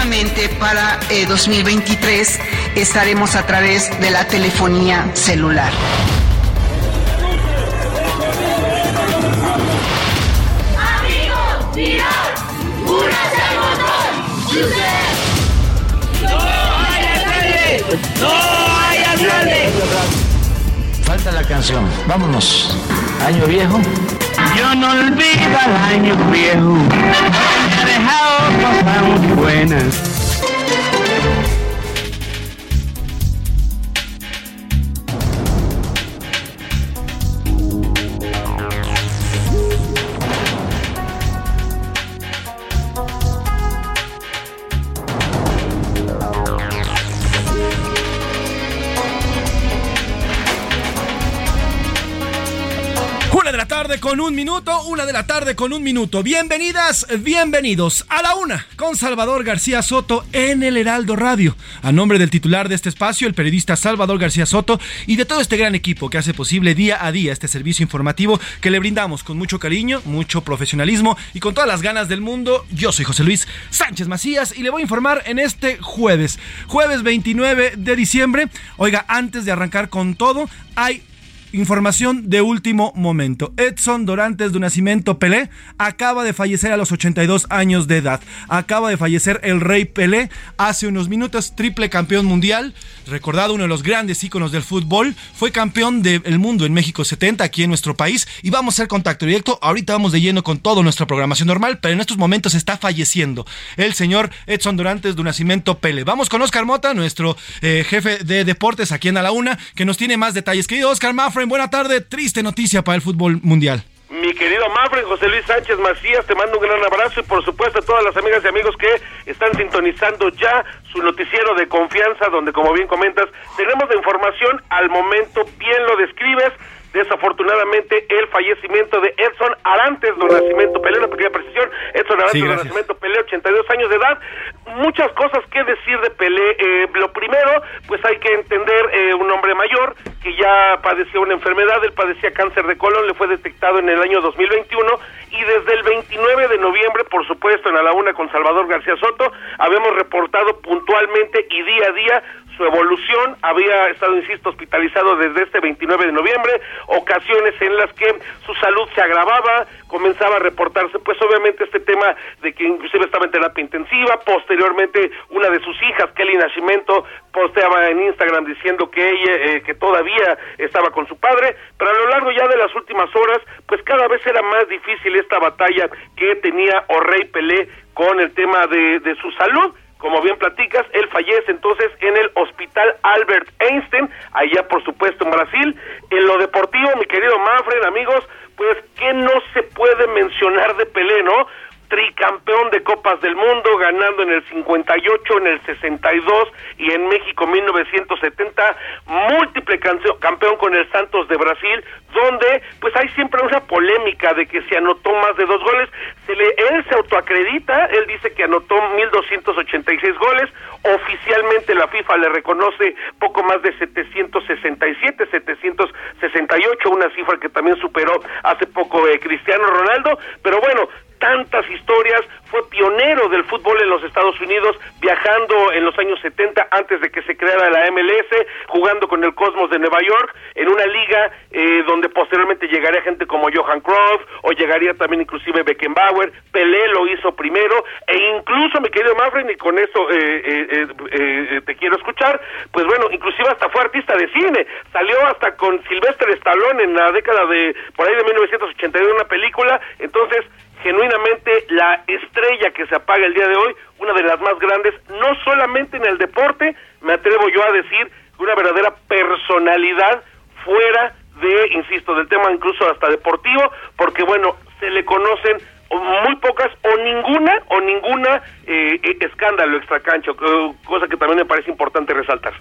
Próximamente para eh, 2023 estaremos a través de la telefonía celular. Falta la canción. Vámonos. Año viejo. Yo no olvido al año viejo, cosas muy buenas. Con un minuto, una de la tarde con un minuto. Bienvenidas, bienvenidos a la una con Salvador García Soto en el Heraldo Radio. A nombre del titular de este espacio, el periodista Salvador García Soto y de todo este gran equipo que hace posible día a día este servicio informativo que le brindamos con mucho cariño, mucho profesionalismo y con todas las ganas del mundo. Yo soy José Luis Sánchez Macías y le voy a informar en este jueves, jueves 29 de diciembre. Oiga, antes de arrancar con todo, hay Información de último momento. Edson Dorantes de Nacimiento Pelé acaba de fallecer a los 82 años de edad. Acaba de fallecer el rey Pelé hace unos minutos, triple campeón mundial, recordado uno de los grandes íconos del fútbol. Fue campeón del mundo en México 70, aquí en nuestro país. Y vamos a hacer contacto directo. Ahorita vamos de lleno con toda nuestra programación normal, pero en estos momentos está falleciendo el señor Edson Dorantes de Nacimiento Pelé. Vamos con Oscar Mota, nuestro eh, jefe de deportes aquí en A la Una, que nos tiene más detalles. Querido Oscar Mafren, buena tarde. Triste noticia para el fútbol mundial. Mi querido Mafren, José Luis Sánchez Macías, te mando un gran abrazo y por supuesto a todas las amigas y amigos que están sintonizando ya su noticiero de confianza, donde como bien comentas, tenemos la información al momento, bien lo describes, desafortunadamente el fallecimiento de Edson Arantes do Nacimiento Pelé, una pequeña precisión, Edson Arantes Sí, do gracias. Nacimiento Pelé, 82 años de edad, muchas cosas que decir de Pelé, Eh, lo primero, pues hay que entender eh, un hombre mayor que ya padecía una enfermedad, él padecía cáncer de colon, le fue detectado en el año 2021 y desde el 29 de noviembre, por supuesto, en A la Una con Salvador García Soto, habíamos reportado puntualmente y día a día su evolución, había estado, insisto, hospitalizado desde este 29 de noviembre, ocasiones en las que su salud se agravaba, comenzaba a reportarse, pues obviamente este tema de que inclusive estaba en terapia intensiva, posteriormente una de sus hijas, Kelly Nascimento, posteaba en Instagram diciendo que ella, eh, que todavía estaba con su padre, pero a lo largo ya de las últimas horas, pues cada vez era más difícil esta batalla que tenía Orrey Pelé con el tema de, de su salud, como bien platicas, él fallece entonces en el Hospital Albert Einstein, allá por supuesto en Brasil. En lo deportivo, mi querido Manfred, amigos, pues que no se puede mencionar de Pelé, ¿no? Tricampeón de Copas del Mundo, ganando en el 58, en el 62 y en México 1970, múltiple campeón con el Santos de Brasil, donde pues hay siempre una polémica de que se anotó más de dos goles, se le, él se autoacredita, él dice que anotó 1286 goles, oficialmente la FIFA le reconoce poco más de 767, 768, una cifra que también superó hace poco eh, Cristiano Ronaldo, pero bueno, tantas historias, fue pionero del fútbol en los Estados Unidos, viajando en los años 70 antes de que se creara la MLS, jugando con el Cosmos de Nueva York, en una liga eh, donde posteriormente llegaría gente como Johan Cruyff o llegaría también inclusive Beckenbauer, Pelé lo hizo primero e incluso mi querido Mafren y con eso eh, eh, eh, te quiero escuchar, pues bueno, inclusive hasta fue artista de cine, salió hasta con Sylvester Stallone en la década de por ahí de 1982 una película, entonces genuinamente la estrella que se apaga el día de hoy, una de las más grandes, no solamente en el deporte, me atrevo yo a decir, una verdadera personalidad fuera de, insisto, del tema incluso hasta deportivo, porque bueno, se le conocen muy pocas o ninguna o ninguna eh, eh escándalo extracancho, cosa que también me parece importante resaltar.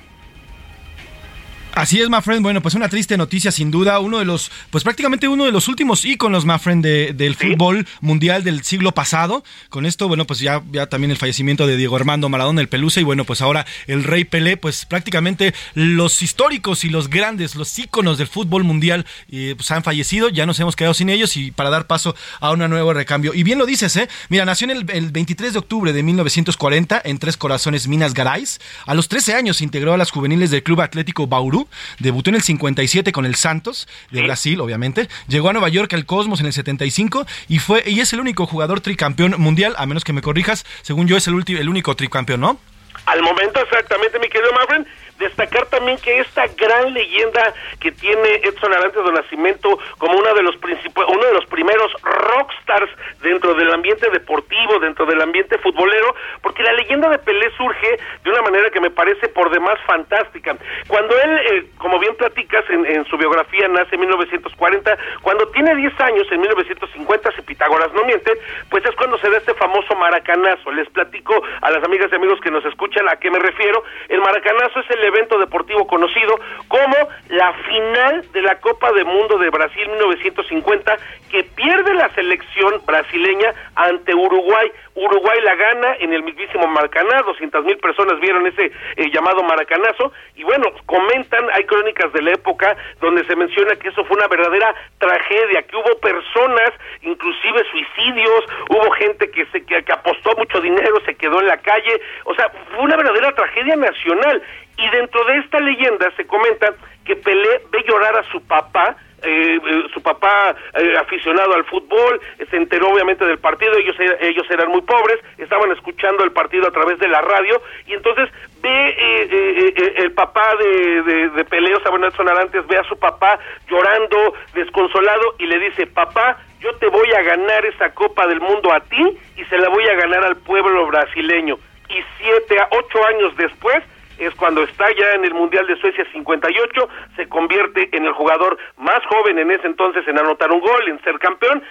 Así es, my friend. Bueno, pues una triste noticia, sin duda. Uno de los, pues prácticamente uno de los últimos íconos, my friend, del fútbol mundial del siglo pasado. Con esto, bueno, pues ya, ya también el fallecimiento de Diego Armando Maradona, el Pelusa, y bueno, pues ahora el Rey Pelé, pues prácticamente los históricos y los grandes, los íconos del fútbol mundial, eh, pues han fallecido. Ya nos hemos quedado sin ellos y para dar paso a un nuevo recambio. Y bien lo dices, ¿eh? Mira, nació en el, el 23 de octubre de 1940 en Tres Corazones, Minas Gerais. A los 13 años integró a las juveniles del Club Atlético Bauru debutó en el 57 con el Santos de Brasil, obviamente, llegó a Nueva York al Cosmos en el 75 y fue y es el único jugador tricampeón mundial, a menos que me corrijas, según yo es el último el único tricampeón, ¿no? Al momento exactamente, mi querido Mavren, destacar también que esta gran leyenda que tiene Edson Arantes de Nacimiento como uno de los uno de los primeros rockstars dentro del ambiente deportivo, dentro del ambiente futbolero, porque la leyenda de Pelé surge de una manera que me parece por demás fantástica. Cuando él, eh, como bien platicas en, su biografía, nace en 1940, cuando tiene 10 años, en 1950, si Pitágoras no miente, pues es cuando se da este famoso maracanazo. Les platico a las amigas y amigos que nos escuchan a qué me refiero. El maracanazo es el evento deportivo conocido como la final de la Copa del Mundo de Brasil 1950 que pierde la selección brasileña ante Uruguay. Uruguay la gana en el mismísimo Maracaná, 200 mil personas vieron ese eh, llamado maracanazo. Y bueno, comentan, hay crónicas de la época donde se menciona que eso fue una verdadera tragedia, que hubo personas, inclusive suicidios, hubo gente que, se, que apostó mucho dinero, se quedó en la calle, o sea, fue una verdadera tragedia nacional y dentro de esta leyenda se comenta que Pelé ve llorar a su papá, eh, eh, su papá eh, aficionado al fútbol, se enteró obviamente del partido, ellos, ellos eran muy pobres, estaban escuchando el partido a través de la radio y entonces ve el papá de, de, de Pelé, o sea, Nelson Arantes, ve a su papá llorando, desconsolado y le dice, papá, yo te voy a ganar esa Copa del Mundo a ti y se la voy a ganar al pueblo brasileño. Y siete a ocho años después, es cuando está ya en el Mundial de Suecia 58, se convierte en el jugador más joven en ese entonces en anotar un gol, en ser campeón,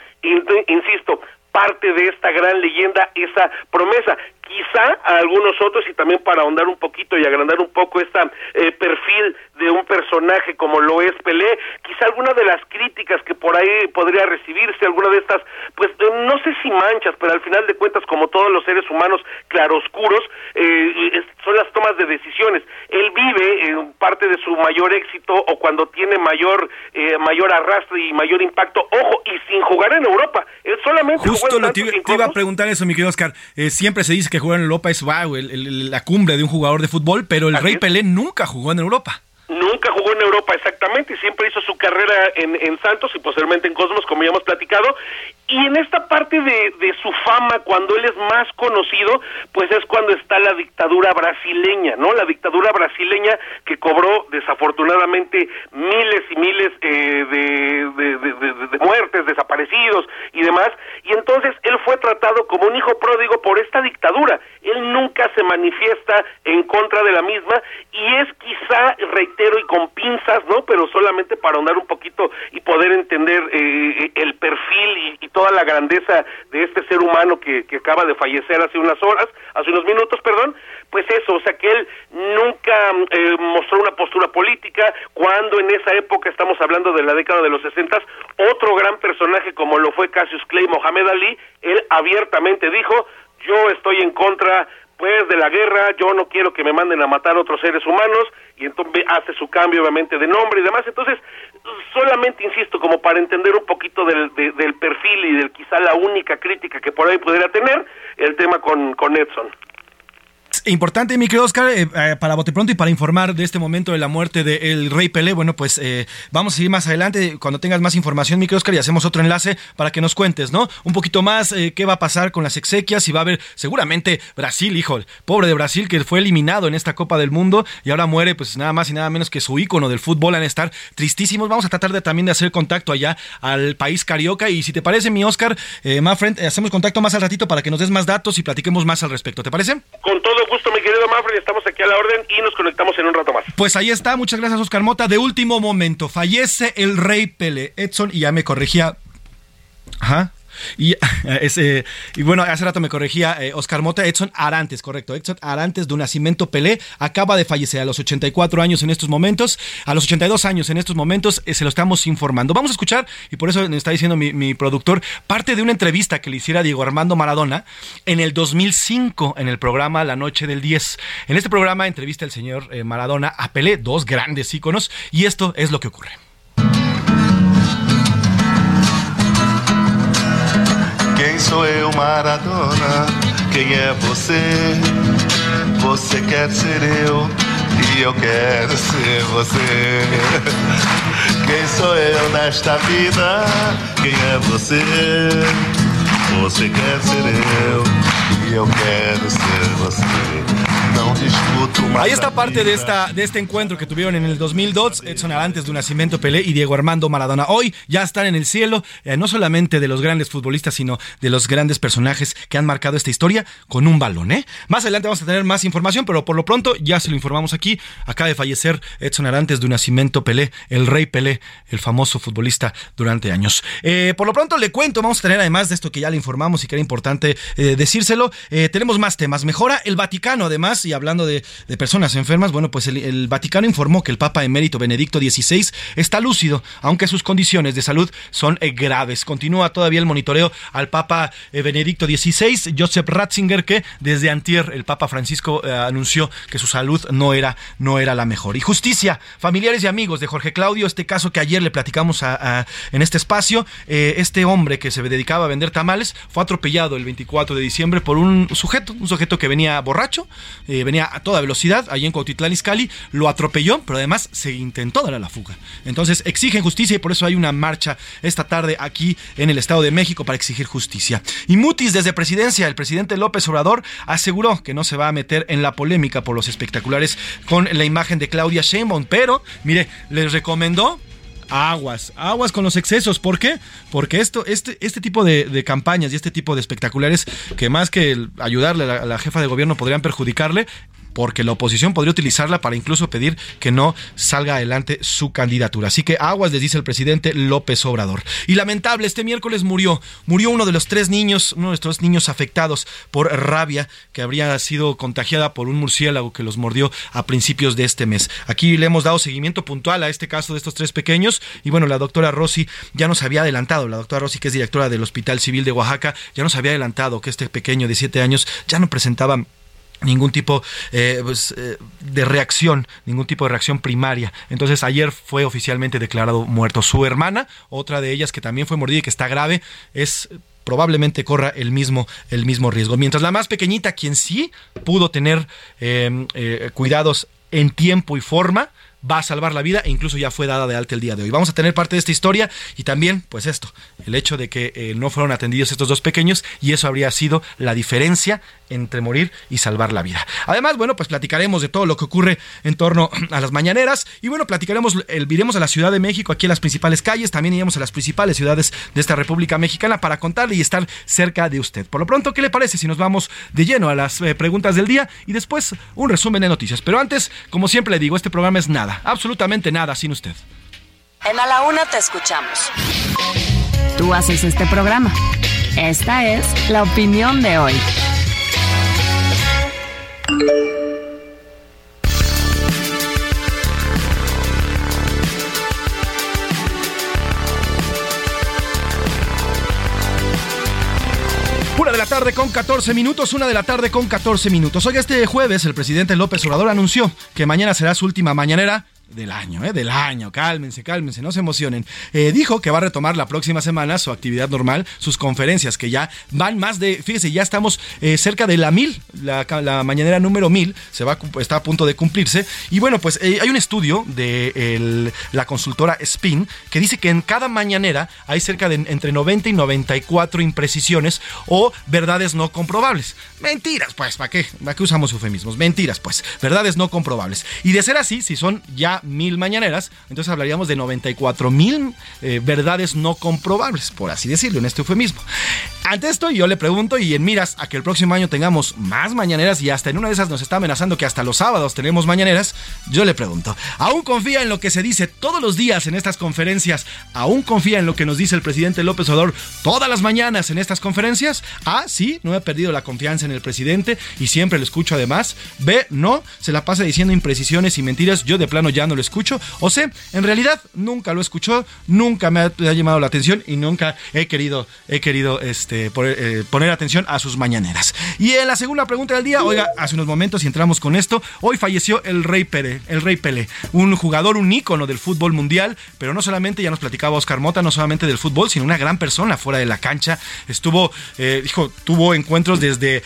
insisto, parte de esta gran leyenda, esa promesa quizá a algunos otros y también para ahondar un poquito y agrandar un poco este perfil de un personaje como lo es Pelé, quizá alguna de las críticas que por ahí podría recibirse, alguna de estas, pues eh, no sé si manchas, pero al final de cuentas, como todos los seres humanos claroscuros, eh, son las tomas de decisiones. Él vive en parte de su mayor éxito o cuando tiene mayor eh, mayor arrastre y mayor impacto, ojo, y sin jugar en Europa. Él solamente Justo lo te, iba a preguntar eso, mi querido Oscar. siempre se dice que jugar en Europa es wow, la cumbre de un jugador de fútbol, pero el Rey Pelé nunca jugó en Europa. Nunca jugó en Europa exactamente, siempre hizo su carrera en, en Santos y posteriormente en Cosmos, como ya hemos platicado, y en esta parte de, de, su fama, cuando él es más conocido, pues es cuando está la dictadura brasileña, ¿no? La dictadura brasileña que cobró desafortunadamente miles y miles eh, de, de, muertes, desaparecidos y demás. Y entonces él fue tratado como un hijo pródigo por esta dictadura. Él nunca se manifiesta en contra de la misma y es quizá, y con pinzas, ¿no? Pero solamente para ahondar un poquito y poder entender eh, el perfil y, toda la grandeza de este ser humano que, acaba de fallecer hace unas horas, hace unos minutos, perdón, pues eso, o sea que él nunca eh, mostró una postura política, cuando en esa época, estamos hablando de la década de los sesentas, otro gran personaje como lo fue Cassius Clay, Mohamed Ali, él abiertamente dijo, yo estoy en contra después de la guerra yo no quiero que me manden a matar otros seres humanos y entonces hace su cambio obviamente de nombre y demás. Entonces, solamente insisto, como para entender un poquito del, del perfil y del quizá la única crítica que por ahí pudiera tener el tema con, con Edson. Importante, mi Oscar, eh, eh, para Bote Pronto y para informar de este momento de la muerte del Rey Pelé, bueno, pues eh, vamos a seguir más adelante cuando tengas más información, mi Oscar, y hacemos otro enlace para que nos cuentes, ¿no? Un poquito más qué va a pasar con las exequias y va a haber seguramente Brasil, hijo, pobre de Brasil que fue eliminado en esta Copa del Mundo y ahora muere pues nada más y nada menos que su ícono del fútbol, van a estar tristísimos. Vamos a tratar de también de hacer contacto allá al país carioca y si te parece, mi Oscar, eh, Mafren, hacemos contacto más al ratito para que nos des más datos y platiquemos más al respecto, ¿te parece? Con todo gusto, mi querido Manfred, estamos aquí a la orden y nos conectamos en un rato más. Pues ahí está, muchas gracias Oscar Mota. De último momento, fallece el rey Pele. Edson, y ya me corregía. Ajá. Y, ese, y bueno, hace rato me corregía eh, Oscar Mota, Edson Arantes, correcto. Edson Arantes de un nacimiento Pelé acaba de fallecer a los 84 años en estos momentos, a los 82 años en estos momentos, eh, se lo estamos informando. Vamos a escuchar, y por eso me está diciendo mi, productor, parte de una entrevista que le hiciera Diego Armando Maradona en el 2005 en el programa La Noche del 10. En este programa entrevista el señor eh, Maradona a Pelé, dos grandes íconos, y esto es lo que ocurre. Quem sou eu, Maradona? Quem é você? Você quer ser eu e eu quero ser você. Quem sou eu nesta vida? Quem é você? Você quer ser eu e eu quero ser você. Ahí está parte de, esta, de este encuentro que tuvieron en el 2002, Edson Arantes de Nacimiento Pelé y Diego Armando Maradona. Hoy ya están en el cielo, eh, no solamente de los grandes futbolistas, sino de los grandes personajes que han marcado esta historia con un balón. ¿eh? Más adelante vamos a tener más información, pero por lo pronto ya se lo informamos aquí. Acaba de fallecer Edson Arantes de Nacimiento Pelé, el rey Pelé, el famoso futbolista durante años. Eh, por lo pronto le cuento, vamos a tener además de esto que ya le informamos y que era importante eh, decírselo, tenemos más temas. Mejora el Vaticano además y hablando de, personas enfermas, bueno, pues el, Vaticano informó que el Papa emérito Benedicto XVI está lúcido, aunque sus condiciones de salud son eh, graves. Continúa todavía el monitoreo al Papa eh, Benedicto XVI, Joseph Ratzinger, que desde antier el Papa Francisco eh, anunció que su salud no era, no era la mejor. Y justicia, familiares y amigos de Jorge Claudio, este caso que ayer le platicamos en este espacio, este hombre que se dedicaba a vender tamales fue atropellado el 24 de diciembre por un sujeto, un sujeto que venía borracho, venía a toda velocidad allí en Cuautitlán Izcalli, lo atropelló, pero además se intentó dar a la fuga. Entonces exigen justicia y por eso hay una marcha esta tarde aquí en el Estado de México para exigir justicia. Y Mutis desde presidencia, el presidente López Obrador aseguró que no se va a meter en la polémica por los espectaculares con la imagen de Claudia Sheinbaum, pero mire, les recomendó aguas, aguas con los excesos. ¿Por qué? Porque esto, este, este tipo de, campañas y este tipo de espectaculares que más que ayudarle a la, jefa de gobierno podrían perjudicarle, porque la oposición podría utilizarla para incluso pedir que no salga adelante su candidatura. Así que aguas, les dice el presidente López Obrador. Y lamentable, este miércoles murió, murió uno de los tres niños, uno de los tres niños afectados por rabia que habría sido contagiada por un murciélago que los mordió a principios de este mes. Aquí le hemos dado seguimiento puntual a este caso de estos tres pequeños y bueno, la doctora Rossi ya nos había adelantado, la doctora Rossi que es directora del Hospital Civil de Oaxaca, ya nos había adelantado que este pequeño de siete años ya no presentaba ningún tipo eh, pues, eh, de reacción, ningún tipo de reacción primaria. Entonces ayer fue oficialmente declarado muerto. Su hermana, otra de ellas que también fue mordida y que está grave, es probablemente corra el mismo, el mismo riesgo. Mientras la más pequeñita, quien sí pudo tener eh, cuidados en tiempo y forma, va a salvar la vida e incluso ya fue dada de alta el día de hoy. Vamos a tener parte de esta historia y también, pues esto, el hecho de que eh, no fueron atendidos estos dos pequeños y eso habría sido la diferencia entre morir y salvar la vida. Además, bueno, pues platicaremos de todo lo que ocurre en torno a las mañaneras y bueno, platicaremos, el, a la Ciudad de México, aquí en las principales calles, también iremos a las principales ciudades de esta República Mexicana para contarle y estar cerca de usted. Por lo pronto, ¿qué le parece si nos vamos de lleno a las eh, preguntas del día y después un resumen de noticias? Pero antes, como siempre le digo, este programa es nada, absolutamente nada sin usted. En A la Una te escuchamos. Tú haces este programa. Esta es la opinión de hoy. Tarde con 14 minutos, una de la tarde con 14 minutos. Hoy este jueves el presidente López Obrador anunció que mañana será su última mañanera del año, ¿eh? del año. Cálmense, cálmense, no se emocionen. Eh, dijo que va a retomar la próxima semana su actividad normal, sus conferencias, que ya van más de, fíjese, ya estamos eh, cerca de la mil, la, mañanera número mil, se va, está a punto de cumplirse. Y bueno, pues hay un estudio de la consultora Spin que dice que en cada mañanera hay cerca de entre 90 y 94 imprecisiones o verdades no comprobables. Mentiras, pues, ¿para qué? ¿Para qué usamos eufemismos? Mentiras, pues, verdades no comprobables. Y de ser así, si son ya mil mañaneras, entonces hablaríamos de 94 mil eh, verdades no comprobables, por así decirlo, en este eufemismo. Ante esto, yo le pregunto, y en miras a que el próximo año tengamos más mañaneras, y hasta en una de esas nos está amenazando que hasta los sábados tenemos mañaneras, yo le pregunto, ¿aún confía en lo que se dice todos los días en estas conferencias? ¿Aún confía en lo que nos dice el presidente López Obrador todas las mañanas en estas conferencias? A, sí, no he perdido la confianza en el presidente y siempre lo escucho además. B, no, se la pasa diciendo imprecisiones y mentiras, yo de plano ya no lo escucho. O C, en realidad nunca lo escuchó, nunca me ha, llamado la atención y nunca he querido, he querido este, eh, poner, atención a sus mañaneras. Y en la segunda pregunta del día, oiga, hace unos momentos y entramos con esto, hoy falleció el Rey Pérez, el Rey Pelé, un jugador, un ícono del fútbol mundial, pero no solamente, ya nos platicaba Oscar Mota, no solamente del fútbol, sino una gran persona fuera de la cancha. Estuvo, eh, dijo, tuvo encuentros desde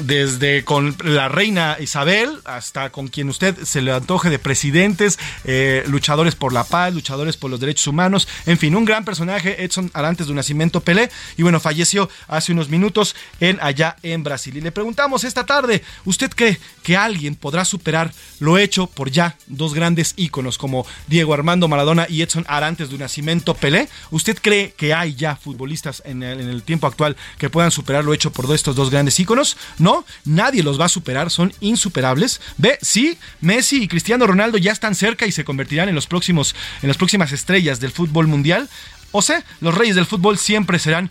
desde con la reina Isabel hasta con quien usted se le antoje de presidentes, eh, luchadores por la paz, luchadores por los derechos humanos, en fin, un gran personaje, Edson Arantes de Nacimiento Pelé, y bueno, falleció hace unos minutos en allá en Brasil. Y le preguntamos esta tarde, ¿usted cree que alguien podrá superar lo hecho por ya dos grandes íconos como Diego Armando Maradona y Edson Arantes de Nacimiento Pelé? ¿Usted cree que hay ya futbolistas en el, en el tiempo actual que puedan superar lo hecho por estos dos grandes íconos? No, nadie los va a superar, son insuperables. Ve, sí, Messi y Cristiano Ronaldo ya están cerca y se convertirán en los próximos, en las próximas estrellas del fútbol mundial. O sea, los reyes del fútbol siempre serán,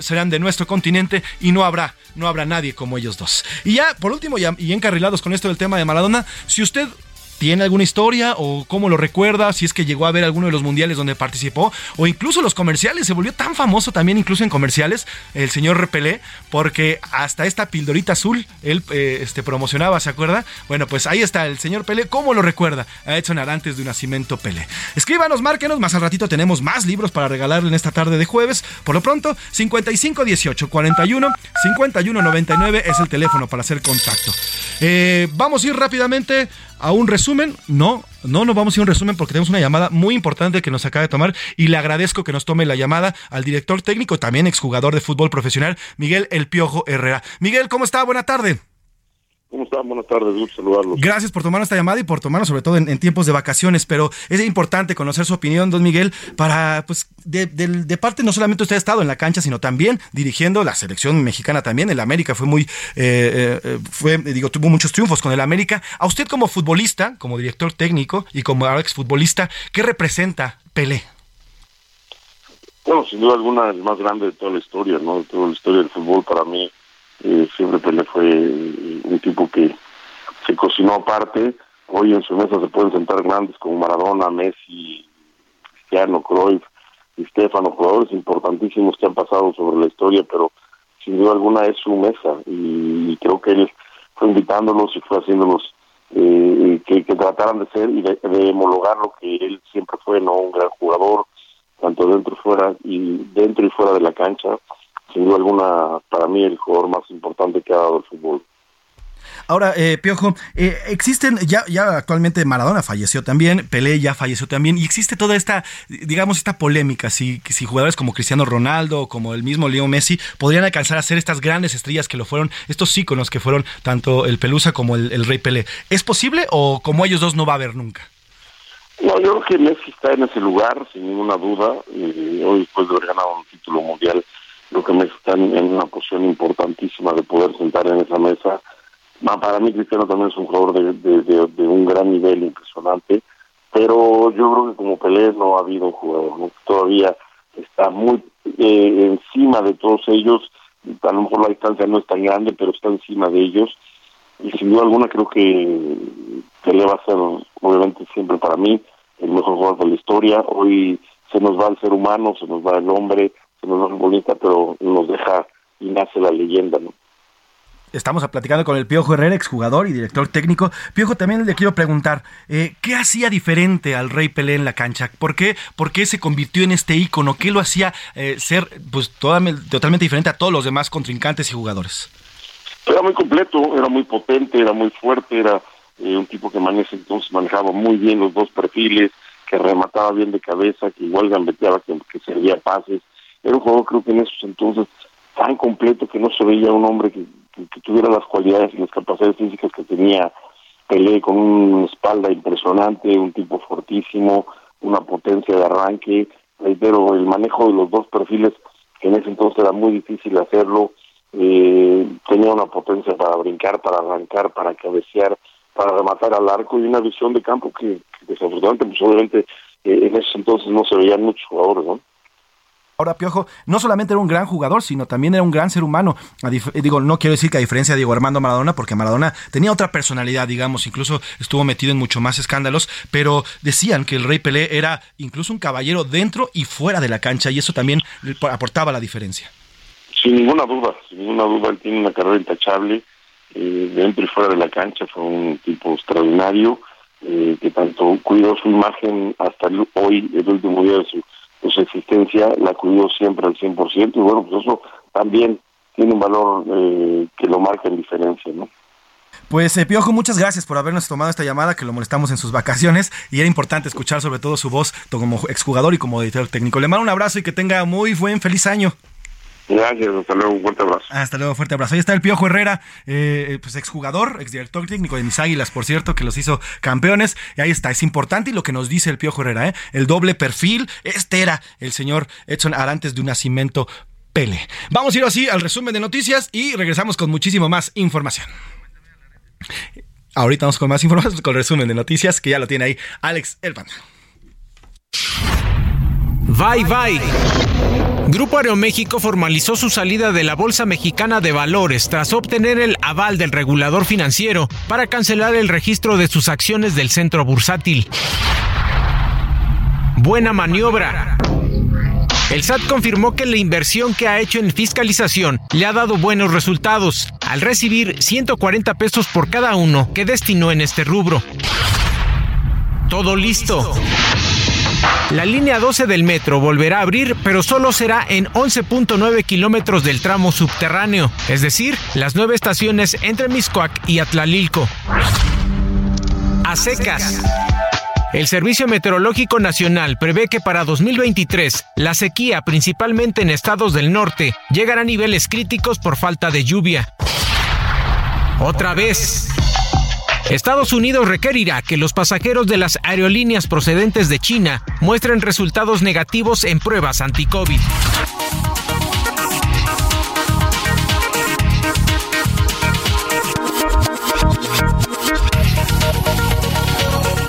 serán de nuestro continente y no habrá, no habrá nadie como ellos dos. Y ya, por último, y encarrilados con esto del tema de Maradona, si usted ¿Tiene alguna historia o cómo lo recuerda? Si es que llegó a ver alguno de los mundiales donde participó o incluso los comerciales. Se volvió tan famoso también incluso en comerciales el señor Repelé porque hasta esta pildorita azul él eh, este, promocionaba, ¿se acuerda? Bueno, pues ahí está el señor Pelé. ¿Cómo lo recuerda? A Edson Arantes de un nacimiento Pelé. Escríbanos, márquenos. Más al ratito tenemos más libros para regalarle en esta tarde de jueves. Por lo pronto, 55 18 41 51 99 es el teléfono para hacer contacto. Eh, vamos a ir rápidamente a un resumen. No, no nos vamos a ir a un resumen porque tenemos una llamada muy importante que nos acaba de tomar y le agradezco que nos tome la llamada al director técnico, también exjugador de fútbol profesional, Miguel El Piojo Herrera. Miguel, ¿cómo está? Buena tarde. ¿Cómo están? Buenas tardes, gusto saludarlos. Gracias por tomar esta llamada y por tomarnos sobre todo en, tiempos de vacaciones, pero es importante conocer su opinión, don Miguel, para, pues, de, parte no solamente usted ha estado en la cancha, sino también dirigiendo la selección mexicana también. El América fue muy, eh, eh, fue, digo, tuvo muchos triunfos con el América. A usted como futbolista, como director técnico y como exfutbolista, ¿qué representa Pelé? Bueno, sin duda alguna, el más grande de toda la historia, ¿no? De toda la historia del fútbol para mí eh, siempre Pelé fue un tipo que se cocinó aparte. Hoy en su mesa se pueden sentar grandes como Maradona, Messi, Cristiano, Cruyff y Stefano, jugadores importantísimos que han pasado sobre la historia, pero sin duda alguna es su mesa y, creo que él fue invitándolos y fue haciéndolos eh, que, que, trataran de ser y de, de, homologar lo que él siempre fue, no un gran jugador, tanto dentro y fuera y dentro y fuera de la cancha sin duda alguna, para mí el jugador más importante que ha dado el fútbol. Ahora, eh, Piojo, eh, existen, ya, ya actualmente Maradona falleció también, Pelé ya falleció también, y existe toda esta, digamos, esta polémica, si, si jugadores como Cristiano Ronaldo, como el mismo Leo Messi, podrían alcanzar a ser estas grandes estrellas que lo fueron, estos íconos que fueron tanto el Pelusa como el, Rey Pelé. ¿Es posible o como ellos dos no va a haber nunca? No, yo creo que Messi está en ese lugar, sin ninguna duda, hoy después de haber ganado un título mundial, creo que México está en una posición importantísima de poder sentar en esa mesa. Para mí Cristiano también es un jugador de, un gran nivel impresionante, pero yo creo que como Pelé no ha habido un jugador, todavía está muy eh, encima de todos ellos, a lo mejor la distancia no es tan grande, pero está encima de ellos, y sin duda alguna creo que Pelé va a ser, obviamente siempre para mí, el mejor jugador de la historia, hoy se nos va el ser humano, se nos va el hombre, nos bonita, pero nos deja y nace la leyenda, ¿no? Estamos platicando con el Piojo Herrera, exjugador y director técnico. Piojo, también le quiero preguntar, eh, ¿qué hacía diferente al Rey Pelé en la cancha? ¿Por qué, por qué se convirtió en este ícono? ¿Qué lo hacía eh, ser pues totalmente diferente a todos los demás contrincantes y jugadores? Era muy completo, era muy potente, era muy fuerte, era eh, un tipo que maneja, entonces manejaba muy bien los dos perfiles, que remataba bien de cabeza, que igual gambeteaba, que, que servía pases. Era un jugador creo que en esos entonces tan completo que no se veía un hombre que, tuviera las cualidades y las capacidades físicas que tenía Pelé con una espalda impresionante, un tipo fortísimo, una potencia de arranque, reitero, el manejo de los dos perfiles que en ese entonces era muy difícil hacerlo, eh, tenía una potencia para brincar, para arrancar, para cabecear, para rematar al arco y una visión de campo que, desafortunadamente, pues obviamente eh, en ese entonces no se veían muchos jugadores, ¿no? Ahora, Piojo, no solamente era un gran jugador, sino también era un gran ser humano. digo, no quiero decir que a diferencia de Diego Armando Maradona, porque Maradona tenía otra personalidad, digamos, incluso estuvo metido en mucho más escándalos, pero decían que el Rey Pelé era incluso un caballero dentro y fuera de la cancha, y eso también aportaba la diferencia. Sin ninguna duda, sin ninguna duda, él tiene una carrera intachable, eh, dentro y fuera de la cancha, fue un tipo extraordinario, eh, que tanto cuidó su imagen hasta hoy, el último día de su su existencia la cuidó siempre al 100% y bueno, pues eso también tiene un valor eh, que lo marca en diferencia, ¿no? Pues eh, Piojo, muchas gracias por habernos tomado esta llamada, que lo molestamos en sus vacaciones y era importante escuchar sobre todo su voz como exjugador y como editor técnico. Le mando un abrazo y que tenga muy buen, feliz año. Gracias, hasta luego, un fuerte abrazo. Hasta luego, fuerte abrazo. Ahí está el Piojo Herrera, eh, pues exjugador, exdirector técnico de mis águilas, por cierto, que los hizo campeones. Y ahí está, es importante y lo que nos dice el Piojo Herrera, ¿eh? el doble perfil. Este era el señor Edson Arantes de un nacimiento Pele. Vamos a ir así al resumen de noticias y regresamos con muchísimo más información. Ahorita vamos con más información, con el resumen de noticias, que ya lo tiene ahí Alex Elpan. Bye bye. Grupo Aeroméxico formalizó su salida de la Bolsa Mexicana de Valores tras obtener el aval del regulador financiero para cancelar el registro de sus acciones del centro bursátil. Buena maniobra. El SAT confirmó que la inversión que ha hecho en fiscalización le ha dado buenos resultados, al recibir 140 pesos por cada uno que destinó en este rubro. Todo listo. La línea 12 del metro volverá a abrir, pero solo será en 11.9 kilómetros del tramo subterráneo, es decir, las nueve estaciones entre Miscoac y Atlalilco. A secas. El Servicio Meteorológico Nacional prevé que para 2023 la sequía, principalmente en estados del norte, llegará a niveles críticos por falta de lluvia. Otra vez. Estados Unidos requerirá que los pasajeros de las aerolíneas procedentes de China muestren resultados negativos en pruebas anti-COVID.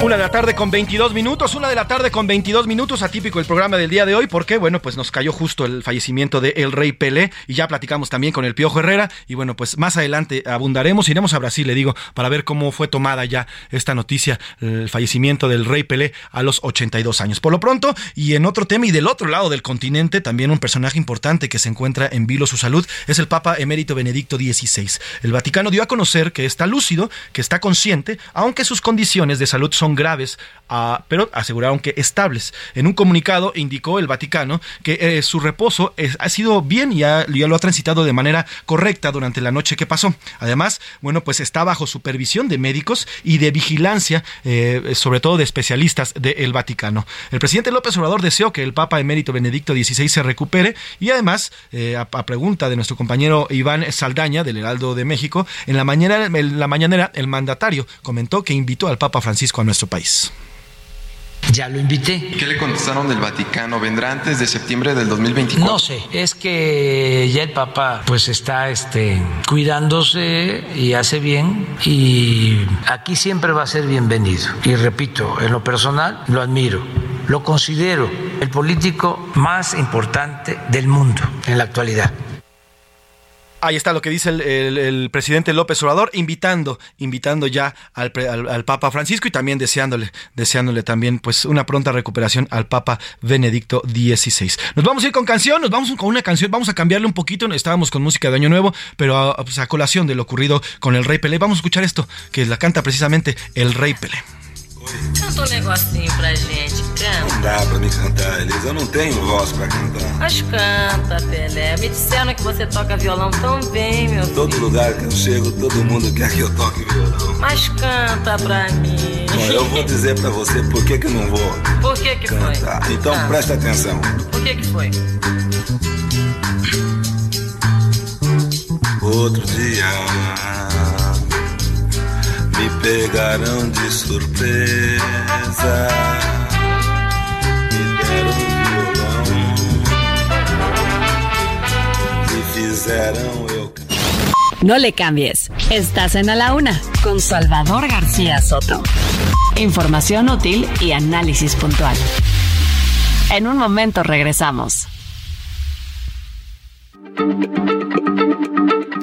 Una de la tarde con 22 minutos, una de la tarde con 22 minutos, atípico el programa del día de hoy, porque bueno, pues nos cayó justo el fallecimiento de El Rey Pelé y ya platicamos también con el Piojo Herrera y bueno, pues más adelante abundaremos, iremos a Brasil, le digo, para ver cómo fue tomada ya esta noticia, el fallecimiento del Rey Pelé a los 82 años. Por lo pronto, y en otro tema y del otro lado del continente, también un personaje importante que se encuentra en vilo su salud es el Papa emérito Benedicto XVI. El Vaticano dio a conocer que está lúcido, que está consciente, aunque sus condiciones de salud son graves, ah, pero aseguraron que estables. En un comunicado indicó el Vaticano que eh, su reposo ha sido bien y ya, lo ha transitado de manera correcta durante la noche que pasó. Además, bueno, pues está bajo supervisión de médicos y de vigilancia, eh, sobre todo de especialistas del Vaticano. El presidente López Obrador deseó que el Papa emérito Benedicto XVI se recupere y además, eh, a, pregunta de nuestro compañero Iván Saldaña del Heraldo de México, en la, mañana, en la mañanera el mandatario comentó que invitó al Papa Francisco a nuestro país. Ya lo invité. ¿Qué le contestaron del Vaticano? ¿Vendrá antes de septiembre del 2024? No sé, es que ya el Papa pues está este, cuidándose y hace bien y aquí siempre va a ser bienvenido. Y repito, en lo personal lo admiro, lo considero el político más importante del mundo en la actualidad. Ahí está lo que dice el, presidente López Obrador, invitando, invitando ya al, al, Papa Francisco y también deseándole, deseándole también pues una pronta recuperación al Papa Benedicto XVI. Nos vamos a ir con canción, nos vamos con una canción, vamos a cambiarle un poquito, estábamos con música de Año Nuevo, pero a, pues, a colación de lo ocurrido con el Rey Pelé, vamos a escuchar esto, que la canta precisamente el Rey Pelé. Canta um negocinho pra gente, canta. Não dá pra me cantar, Elisa. Eu não tenho voz pra cantar. Mas canta, Pelé. Me disseram que você toca violão tão bem, meu filho. Todo lugar que eu chego, todo mundo quer que eu toque violão. Mas canta pra mim. Bom, eu vou dizer pra você por que que não vou. Por que que cantar. foi? Então ah. presta atenção. Por que que foi? Outro dia me pegaram de surpresa. Me um e eu. No le cambies. Estás en A la Una con Salvador García Soto. Información útil y análisis puntual. En un momento regresamos.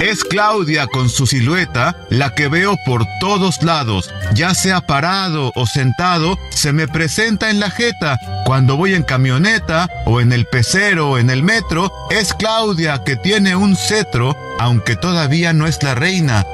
Es Claudia con su silueta la que veo por todos lados, ya sea parado o sentado, se me presenta en la jeta. Cuando voy en camioneta o en el pecero o en el metro, es Claudia que tiene un cetro, aunque todavía no es la reina.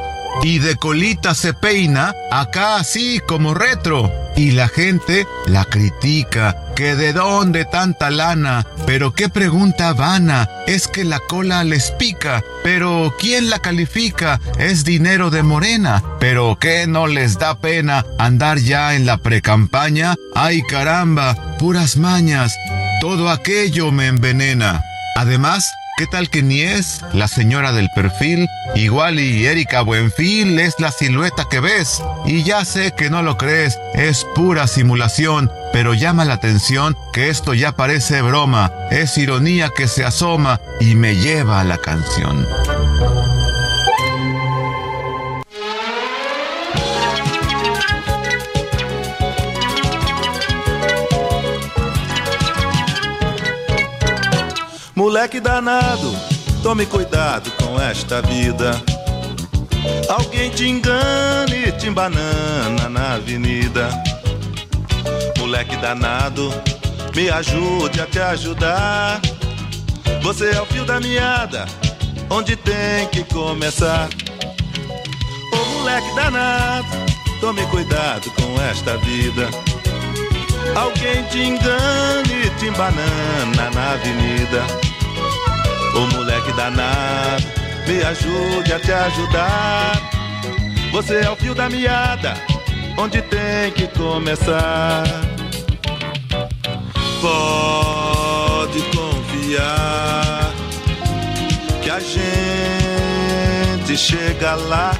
Y de colita se peina, acá así como retro. Y la gente la critica, que de dónde tanta lana, pero qué pregunta vana, es que la cola les pica, pero ¿quién la califica? Es dinero de morena, pero ¿qué no les da pena andar ya en la precampaña? Ay caramba, puras mañas, todo aquello me envenena. Además, ¿Qué tal que ni es la señora del perfil? Igual y Erika Buenfil es la silueta que ves. Y ya sé que no lo crees, es pura simulación, pero llama la atención que esto ya parece broma, es ironía que se asoma y me lleva a la canción. Moleque danado, tome cuidado com esta vida. Alguém te engana e te embanana na avenida. Moleque danado, me ajude a te ajudar. Você é o fio da meada, onde tem que começar. Ô moleque danado, tome cuidado com esta vida. Alguém te engana e te embanana na avenida. Ô moleque danado, me ajude a te ajudar. Você é o fio da meada, onde tem que começar. Pode confiar que a gente chega lá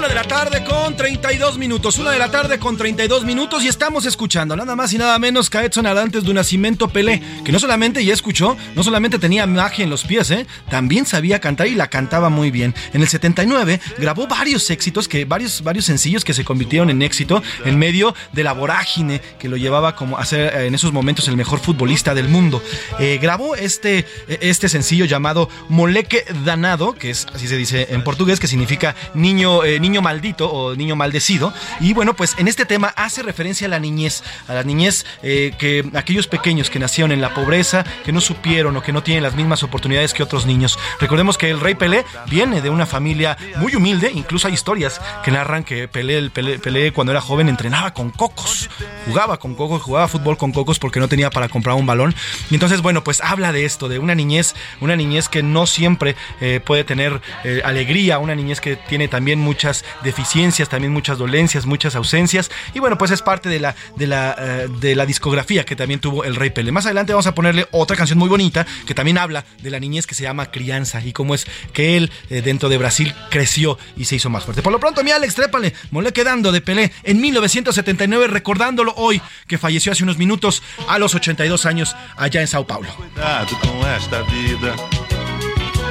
Una de la tarde con 32 minutos. Una de la tarde con 32 minutos y estamos escuchando nada más y nada menos que a Edson Arantes de Nacimiento Pelé, que no solamente ya escuchó, no solamente tenía magia en los pies, ¿eh? también sabía cantar y la cantaba muy bien. En el 79 grabó varios éxitos, que, varios, varios sencillos que se convirtieron en éxito en medio de la vorágine que lo llevaba como a ser eh, en esos momentos el mejor futbolista del mundo. Eh, grabó este, este sencillo llamado Moleque Danado, que es así se dice en portugués, que significa niño, niño niño maldito o niño maldecido. Y bueno, pues en este tema hace referencia a la niñez, a la niñez eh, que aquellos pequeños que nacieron en la pobreza, que no supieron o que no tienen las mismas oportunidades que otros niños. Recordemos que el rey Pelé viene de una familia muy humilde, incluso hay historias que narran que Pelé, el Pelé, cuando era joven entrenaba con cocos, jugaba con cocos, jugaba fútbol con cocos porque no tenía para comprar un balón. Y entonces, bueno, pues habla de esto, de una niñez, una niñez que no siempre eh, puede tener eh, alegría, una niñez que tiene también muchas deficiencias, también muchas dolencias, muchas ausencias. Y bueno, pues es parte de la, de la, eh, de la discografía que también tuvo el Rey Pelé. Más adelante vamos a ponerle otra canción muy bonita que también habla de la niñez que se llama Crianza y cómo es que él eh, dentro de Brasil creció y se hizo más fuerte. Por lo pronto, mi Alex, trépale, mole quedando de Pelé en 1979, recordándolo hoy que falleció hace unos minutos a los 82 años allá en Sao Paulo.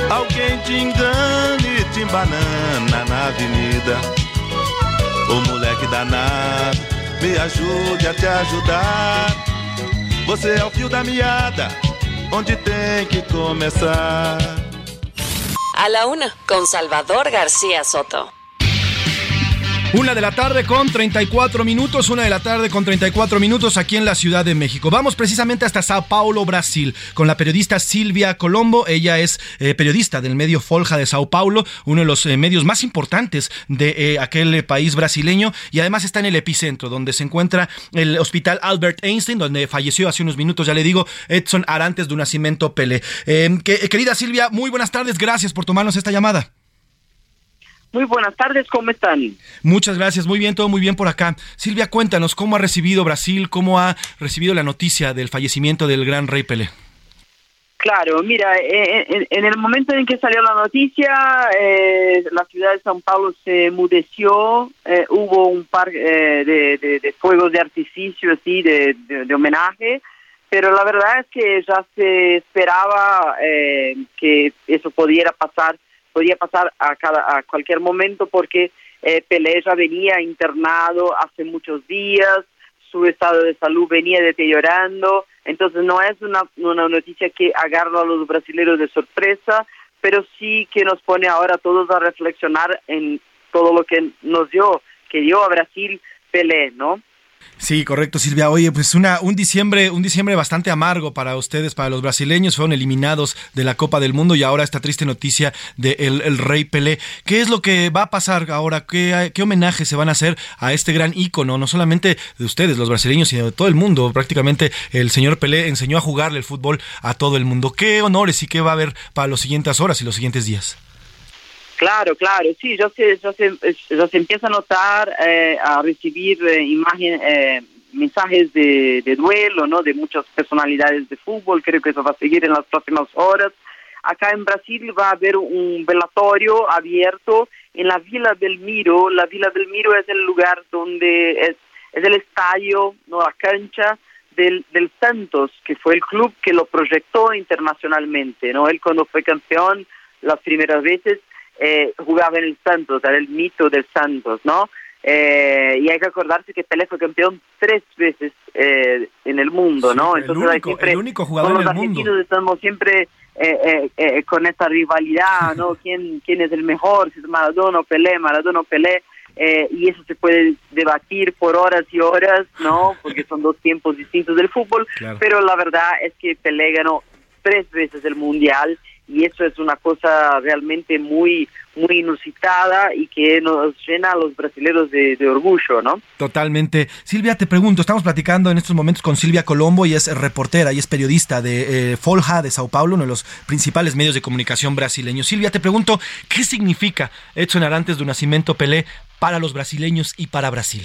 Alguém te engane, te embanana na avenida. Ô moleque danado, me ajude a te ajudar. Você é o fio da meada, onde tem que começar. A la una, Salvador García Soto. Una de la tarde con 34 minutos, una de la tarde con 34 minutos aquí en la Ciudad de México. Vamos precisamente hasta Sao Paulo, Brasil, con la periodista Silvia Colombo. Ella es eh, periodista del medio Folja de Sao Paulo, uno de los eh, medios más importantes de eh, aquel país brasileño y además está en el epicentro, donde se encuentra el hospital Albert Einstein, donde falleció hace unos minutos, ya le digo, Edson Arantes de nacimiento Pele. Que- querida Silvia, muy buenas tardes, gracias por tomarnos esta llamada. Muy buenas tardes, ¿cómo están? Muchas gracias, muy bien, todo muy bien por acá. Silvia, cuéntanos cómo ha recibido Brasil, cómo ha recibido la noticia del fallecimiento del gran rey Pelé. Claro, mira, eh, en, en el momento en que salió la noticia, eh, la ciudad de São Paulo se emudeció, eh, hubo un par eh, de, de- de fuegos de artificio, así, de, de- de homenaje, pero la verdad es que ya se esperaba eh, que eso pudiera pasar, podía pasar a, cada, a cualquier momento porque eh, Pelé ya venía internado hace muchos días, su estado de salud venía deteriorando, entonces no es una, una noticia que agarra a los brasileños de sorpresa, pero sí que nos pone ahora todos a reflexionar en todo lo que nos dio, que dio a Brasil Pelé, ¿no? Sí, correcto, Silvia. Oye, pues una, un diciembre, un diciembre bastante amargo para ustedes, para los brasileños, fueron eliminados de la Copa del Mundo y ahora esta triste noticia de el, Rey Pelé. ¿Qué es lo que va a pasar ahora? ¿Qué, ¿Qué homenaje se van a hacer a este gran ícono? No solamente de ustedes, los brasileños, sino de todo el mundo. Prácticamente el señor Pelé enseñó a jugarle el fútbol a todo el mundo. ¿Qué honores y qué va a haber para las siguientes horas y los siguientes días? Claro, claro, sí, ya se, ya se, ya se empieza a notar, eh, a recibir eh, imagen, eh, mensajes de, duelo, ¿no? De muchas personalidades de fútbol, creo que eso va a seguir en las próximas horas. Acá en Brasil va a haber un velatorio abierto en la Vila Belmiro. La Vila Belmiro es el lugar donde es, es el estadio, no la cancha del, del Santos, que fue el club que lo proyectó internacionalmente, ¿no? Él cuando fue campeón las primeras veces eh, jugaba en el Santos, era el mito del Santos, ¿no? Eh, y hay que acordarse que Pelé fue campeón tres veces eh, en el mundo, ¿no? el único- el único jugador en los el mundo. argentinos estamos siempre eh, eh, con esta rivalidad, ¿no? ¿Quién, quién es el mejor? Si es Maradona o Pelé, Maradona o Pelé. eh, y eso se puede debatir por horas y horas, ¿no? Porque son dos tiempos distintos del fútbol. Claro. Pero la verdad es que Pelé ganó tres veces el mundial y eso es una cosa realmente muy muy inusitada y que nos llena a los brasileños de, de orgullo, ¿no? Totalmente. Silvia, te pregunto, estamos platicando en estos momentos con Silvia Colombo y es reportera y es periodista de eh, Folha de Sao Paulo, uno de los principales medios de comunicación brasileños. Silvia, te pregunto, ¿qué significa Edson Arantes de Nacimiento Pelé para los brasileños y para Brasil?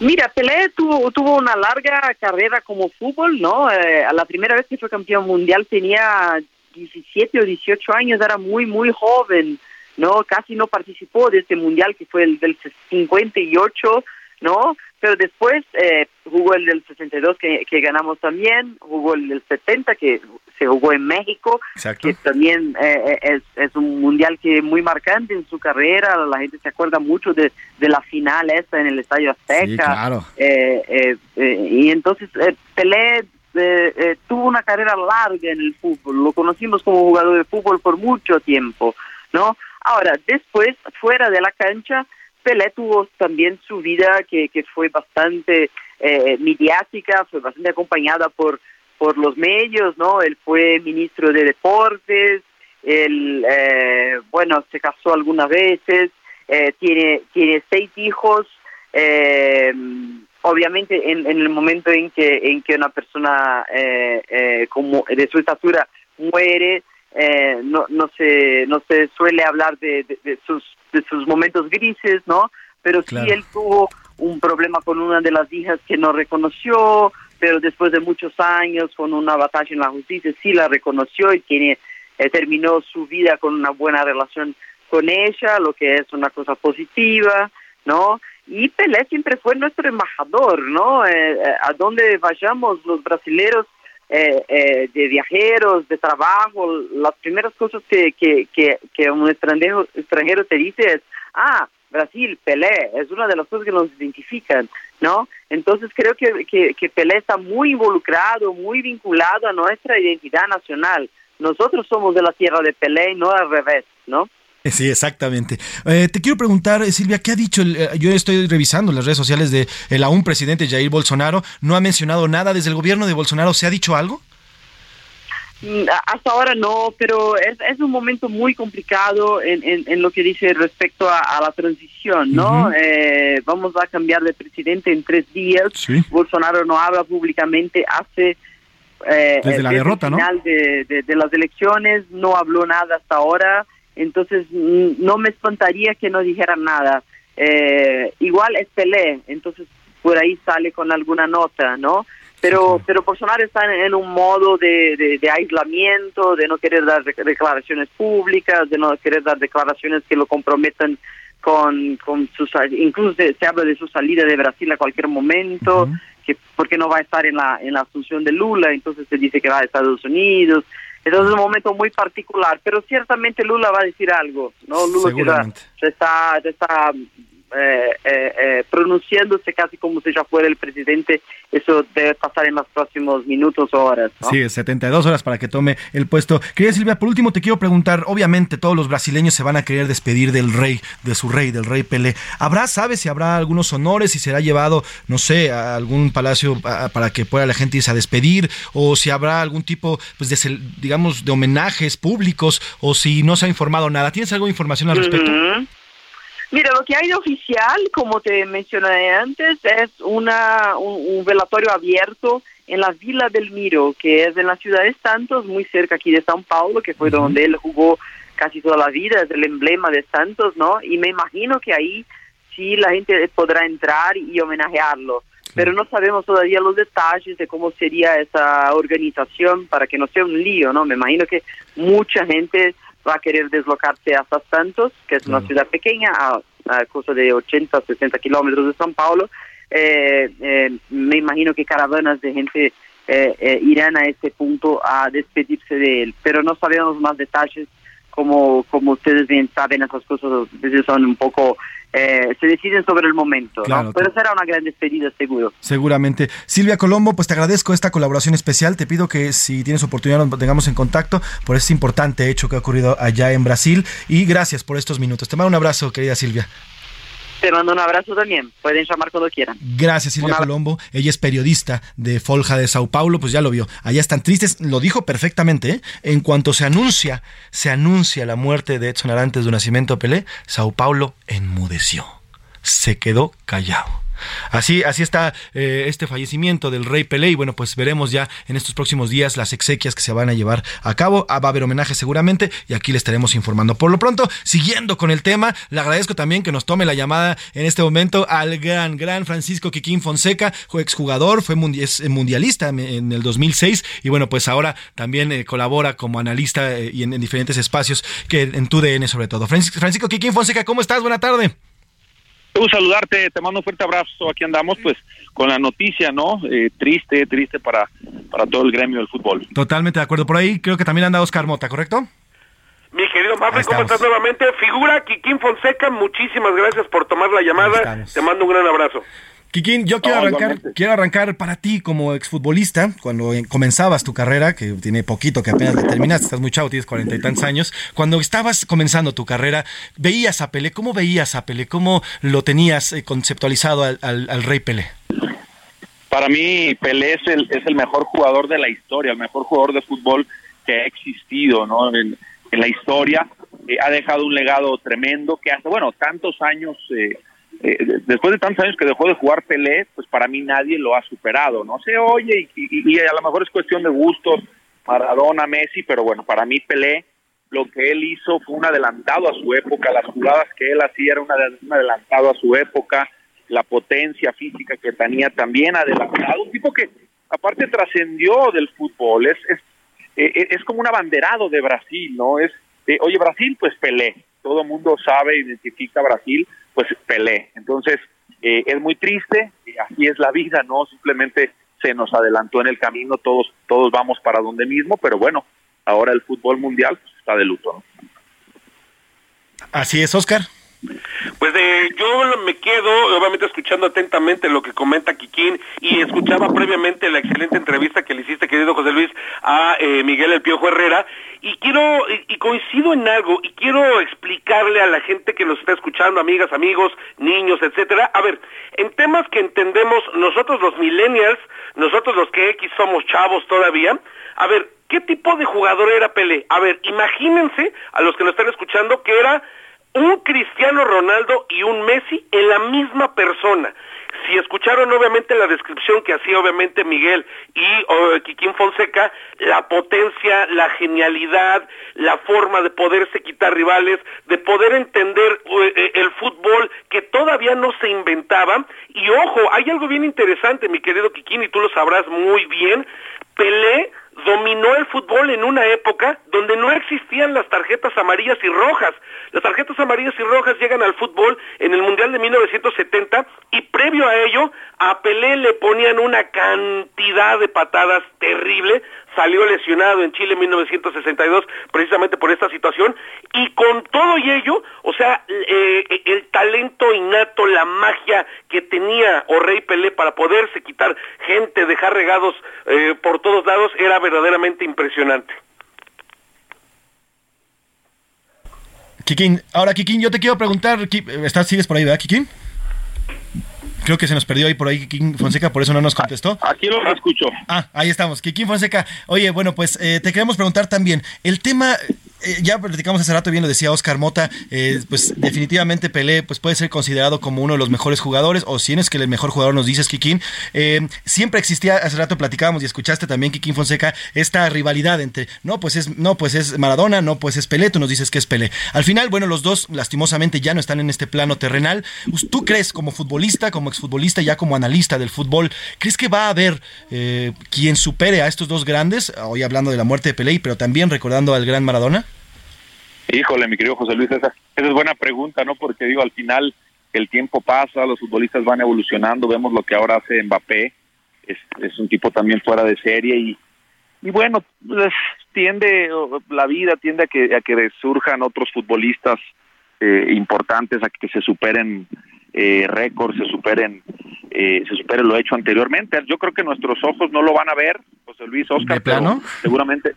Mira, Pelé tuvo, tuvo una larga carrera como fútbol, ¿no? Eh, a la primera vez que fue campeón mundial tenía 17 o 18 años, era muy, muy joven, ¿no? Casi no participó de este mundial que fue el del 58, ¿no? Pero después eh, jugó el del 62 que, que ganamos también, jugó el del 70 que se jugó en México, Exacto. que también eh, es, es un mundial que muy marcante en su carrera, la gente se acuerda mucho de, de la final esta en el Estadio Azteca. Sí, claro. Eh, eh, eh, y entonces eh, Pelé eh, eh, tuvo una carrera larga en el fútbol, lo conocimos como jugador de fútbol por mucho tiempo, ¿no? Ahora, después, fuera de la cancha, Pelé tuvo también su vida que, que fue bastante eh, mediática, fue bastante acompañada por, por los medios, ¿no? Él fue ministro de deportes, él, eh, bueno, se casó algunas veces, eh, tiene, tiene seis hijos, eh, obviamente en, en el momento en que, en que una persona eh, eh, como de su estatura muere, eh, no, no, se, no se suele hablar de, de, sus, de sus momentos grises, ¿no? Pero sí él tuvo un problema con una de las hijas que no reconoció, pero después de muchos años con una batalla en la justicia sí la reconoció y tiene, eh, terminó su vida con una buena relación con ella, lo que es una cosa positiva, ¿no? Y Pelé siempre fue nuestro embajador, ¿no? Eh, eh, a donde vayamos los brasileños de viajeros, de trabajo, las primeras cosas que, que, que, que un extranjero, extranjero te dice es, ah, Brasil, Pelé, es una de las cosas que nos identifican, ¿no? Entonces creo que, que, Pelé está muy involucrado, muy vinculado a nuestra identidad nacional. Nosotros somos de la tierra de Pelé y no al revés, ¿no? Sí, exactamente. Eh, te quiero preguntar, eh, Silvia, ¿qué ha dicho? Eh, yo estoy revisando las redes sociales de el aún presidente Jair Bolsonaro. No ha mencionado nada desde el gobierno de Bolsonaro. ¿Se ha dicho algo? Mm, hasta ahora no, pero es, es un momento muy complicado en, en, lo que dice respecto a, la transición, ¿no? eh, vamos a cambiar de presidente en tres días. Bolsonaro no habla públicamente hace... Eh, desde la derrota, final de, de, las elecciones, no habló nada hasta ahora, entonces no me espantaría que no dijera nada. Eh, igual es Pelé, entonces por ahí sale con alguna nota, ¿no? pero pero Bolsonaro está en, un modo de, de, aislamiento, de no querer dar declaraciones públicas, de no querer dar declaraciones que lo comprometan con, con sus, incluso se, habla de su salida de Brasil a cualquier momento, que porque no va a estar en la en la asunción de Lula, entonces se dice que va a Estados Unidos. Entonces es un momento muy particular, pero ciertamente Lula va a decir algo, ¿no? Lula ya, está, ya está eh, eh, eh, pronunciándose casi como si ya fuera el presidente. Eso debe pasar en los próximos minutos o horas. Sí, 72 horas para que tome el puesto. Querida Silvia, por último te quiero preguntar, obviamente todos los brasileños se van a querer despedir del rey, de su rey, del rey Pelé. ¿Habrá, sabes, si habrá algunos honores, si será llevado, no sé, a algún palacio para que pueda la gente irse a despedir, o si habrá algún tipo, pues, de, digamos, de homenajes públicos, o si no se ha informado nada? ¿Tienes algo de información al respecto? Mira, lo que hay de oficial, como te mencioné antes, es una, un, velatorio abierto en la Villa del Miro, que es en la ciudad de Santos, muy cerca aquí de São Paulo, que fue donde él jugó casi toda la vida, es el emblema de Santos, ¿no? Y me imagino que ahí sí la gente podrá entrar y homenajearlo. Pero no sabemos todavía los detalles de cómo sería esa organización para que no sea un lío, ¿no? Me imagino que mucha gente va a querer deslocarse hasta Santos, que es una ciudad pequeña, a, cosa de 80, 60 kilómetros de São Paulo. Eh, eh, me imagino que caravanas de gente eh, irán a ese punto a despedirse de él, pero no sabemos más detalles como, como ustedes bien saben, esas cosas son un poco eh, se deciden sobre el momento. Pero será una gran despedida, seguro. Seguramente. Silvia Colombo, pues te agradezco esta colaboración especial. Te pido que si tienes oportunidad nos tengamos en contacto por este importante hecho que ha ocurrido allá en Brasil. Y gracias por estos minutos. Te mando un abrazo, querida Silvia. Te mando un abrazo también. Pueden llamar cuando quieran. Gracias, Silvia Colombo. Ella es periodista de Folja de Sao Paulo, pues ya lo vio. Allá están tristes, lo dijo perfectamente. ¿eh? En cuanto se anuncia, se anuncia la muerte de Edson Arantes de Nacimiento Pelé, Sao Paulo enmudeció. Se quedó callado. Así, así está eh, este fallecimiento del rey Pelé y bueno, pues veremos ya en estos próximos días las exequias que se van a llevar a cabo. Ah, va a haber homenaje seguramente y aquí le estaremos informando. Por lo pronto, siguiendo con el tema, le agradezco también que nos tome la llamada en este momento al gran, gran Francisco Quiquín Fonseca, exjugador, fue mundialista en el 2006 y bueno, pues ahora también eh, colabora como analista eh, y en, diferentes espacios que en tu DN sobre todo. Francisco Quiquín Fonseca, ¿cómo estás? Buena tarde. Un saludarte, te mando un fuerte abrazo. Aquí andamos, pues, con la noticia, ¿no? Eh, triste, triste para, para todo el gremio del fútbol. Totalmente de acuerdo. Por ahí creo que también anda Oscar Mota, ¿correcto? Mi querido Marley, ¿cómo estás nuevamente? Figura Kikín Fonseca, muchísimas gracias por tomar la llamada. Te mando un gran abrazo. Kikín, yo quiero arrancar, quiero arrancar para ti como exfutbolista, cuando comenzabas tu carrera, que tiene poquito que apenas terminaste, estás muy chavo, tienes cuarenta y tantos años. Cuando estabas comenzando tu carrera, veías a Pelé, ¿cómo veías a Pelé? ¿Cómo lo tenías eh, conceptualizado al, rey Pelé? Para mí, Pelé es el, es el mejor jugador de la historia, el mejor jugador de fútbol que ha existido ¿no? en, la historia. Eh, ha dejado un legado tremendo que hace, bueno, tantos años. Eh, eh, después de tantos años que dejó de jugar Pelé, pues para mí nadie lo ha superado, ¿no? Se oye y, a lo mejor es cuestión de gustos, Maradona, Messi, pero bueno, para mí Pelé, lo que él hizo fue un adelantado a su época, las jugadas que él hacía era un adelantado a su época, la potencia física que tenía también adelantado, un tipo que aparte trascendió del fútbol, es, es, eh, es como un abanderado de Brasil, ¿no? Es, oye, Brasil, pues Pelé, todo mundo sabe, identifica a Brasil, pues Pelé. Entonces, eh, es muy triste, así es la vida, ¿no? Simplemente se nos adelantó en el camino, todos, todos vamos para donde mismo, pero bueno, ahora el fútbol mundial pues, está de luto, ¿no? Así es, Oscar. Pues de, yo me quedo, obviamente, escuchando atentamente lo que comenta Kikín y escuchaba previamente la excelente entrevista que le hiciste, querido José Luis, a eh, Miguel El Piojo Herrera. Y quiero, y, coincido en algo, y quiero explicarle a la gente que nos está escuchando, amigas, amigos, niños, etcétera. A ver, en temas que entendemos nosotros los millennials, nosotros los que X somos chavos todavía, a ver, ¿qué tipo de jugador era Pelé? A ver, imagínense a los que nos están escuchando que era un Cristiano Ronaldo y un Messi en la misma persona. Si escucharon obviamente la descripción que hacía obviamente Miguel y oh, Kikín Fonseca, la potencia, la genialidad, la forma de poderse quitar rivales, de poder entender eh, eh, el fútbol que todavía no se inventaba. Y ojo, hay algo bien interesante, mi querido Kikín, y tú lo sabrás muy bien. Pelé dominó el fútbol en una época donde no existían las tarjetas amarillas y rojas. Las tarjetas amarillas y rojas llegan al fútbol en el Mundial de 1970 y previo a ello a Pelé le ponían una cantidad de patadas terrible. Salió lesionado en Chile en 1962 precisamente por esta situación y con todo y ello, o sea, eh, el talento innato, la magia que tenía o Rey Pelé para poderse quitar gente, dejar regados eh, por todos lados era verdaderamente impresionante. Kikín, ahora Kikín, yo te quiero preguntar, ¿estás, sigues por ahí, verdad, Kikín? Creo que se nos perdió ahí por ahí Kikín Fonseca, por eso no nos contestó. Aquí lo escucho. Ah, ahí estamos. Kikín Fonseca. Oye, bueno, pues eh, te queremos preguntar también. El tema eh, ya platicamos hace rato, bien lo decía Oscar Mota, eh, pues definitivamente Pelé pues puede ser considerado como uno de los mejores jugadores, o si es que el mejor jugador nos dices, Kikín. Eh, siempre existía, hace rato platicábamos y escuchaste también, Kikín Fonseca, esta rivalidad entre, no, pues es, no, pues es Maradona, no, pues es Pelé, tú nos dices que es Pelé. Al final, bueno, los dos lastimosamente ya no están en este plano terrenal. ¿Tú crees como futbolista, como exfutbolista, ya como analista del fútbol, crees que va a haber quien supere a estos dos grandes, hoy hablando de la muerte de Pelé, pero también recordando al gran Maradona? Híjole, mi querido José Luis, esa, es buena pregunta, ¿no? Porque digo, al final el tiempo pasa, los futbolistas van evolucionando, vemos lo que ahora hace Mbappé, es, es un tipo también fuera de serie y, y bueno, pues, tiende, la vida tiende a que, a que surjan otros futbolistas eh, importantes, a que se superen eh, récords, se superen, eh, se supere lo hecho anteriormente. Yo creo que nuestros ojos no lo van a ver, José Luis Oscar, plano? seguramente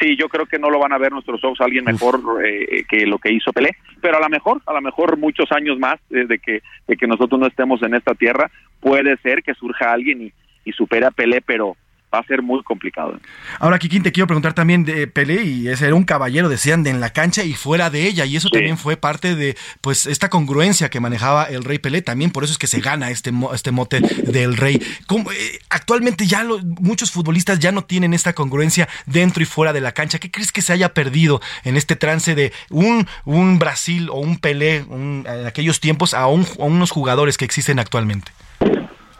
sí, yo creo que no lo van a ver nuestros ojos alguien mejor eh, que lo que hizo Pelé, pero a lo mejor, a lo mejor muchos años más eh, de que de que nosotros no estemos en esta tierra, puede ser que surja alguien y, y supere a Pelé, pero va a ser muy complicado. Ahora, Kikín, te quiero preguntar también de Pelé, y ese era un caballero, decían, de en la cancha y fuera de ella, y eso también fue parte de, pues, esta congruencia que manejaba el rey Pelé, también por eso es que se gana este, este mote del rey. Eh, actualmente ya muchos futbolistas ya no tienen esta congruencia dentro y fuera de la cancha. ¿Qué crees que se haya perdido en este trance de un, un Brasil o un Pelé en aquellos tiempos a, a unos jugadores que existen actualmente?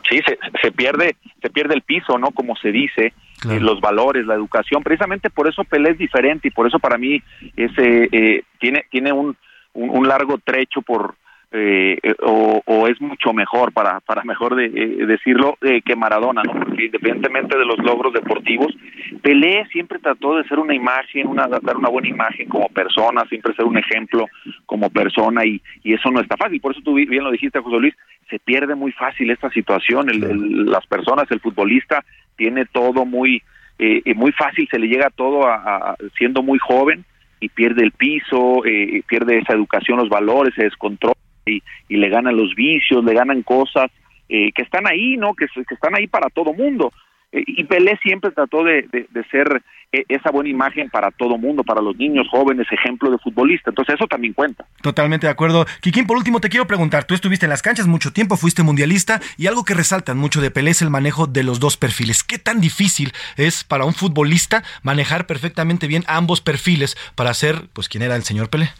Sí se, se pierde se pierde el piso no como se dice eh, los valores la educación. Precisamente por eso Pelé es diferente y por eso para mí ese eh, tiene tiene un, un, largo trecho por eh, o, es mucho mejor para para mejor de, decirlo que Maradona no porque independientemente de los logros deportivos Pelé siempre trató de ser una imagen una dar una buena imagen como persona siempre ser un ejemplo como persona y, eso no está fácil. Por eso tú bien lo dijiste José Luis se pierde muy fácil esta situación. El, las personas, el futbolista tiene todo muy eh, muy fácil, se le llega todo a, siendo muy joven y pierde el piso, eh, pierde esa educación, los valores, se descontrola y, le ganan los vicios, le ganan cosas eh, que están ahí, ¿no? Que, están ahí para todo mundo. Eh, y Pelé siempre trató de, de, ser eh, esa buena imagen para todo mundo, para los niños, jóvenes, ejemplo de futbolista. Entonces eso también cuenta. Totalmente de acuerdo. Kikín, por último te quiero preguntar, tú estuviste en las canchas mucho tiempo, fuiste mundialista y algo que resaltan mucho de Pelé es el manejo de los dos perfiles. ¿Qué tan difícil es para un futbolista manejar perfectamente bien ambos perfiles para ser, pues, quien era el señor Pelé?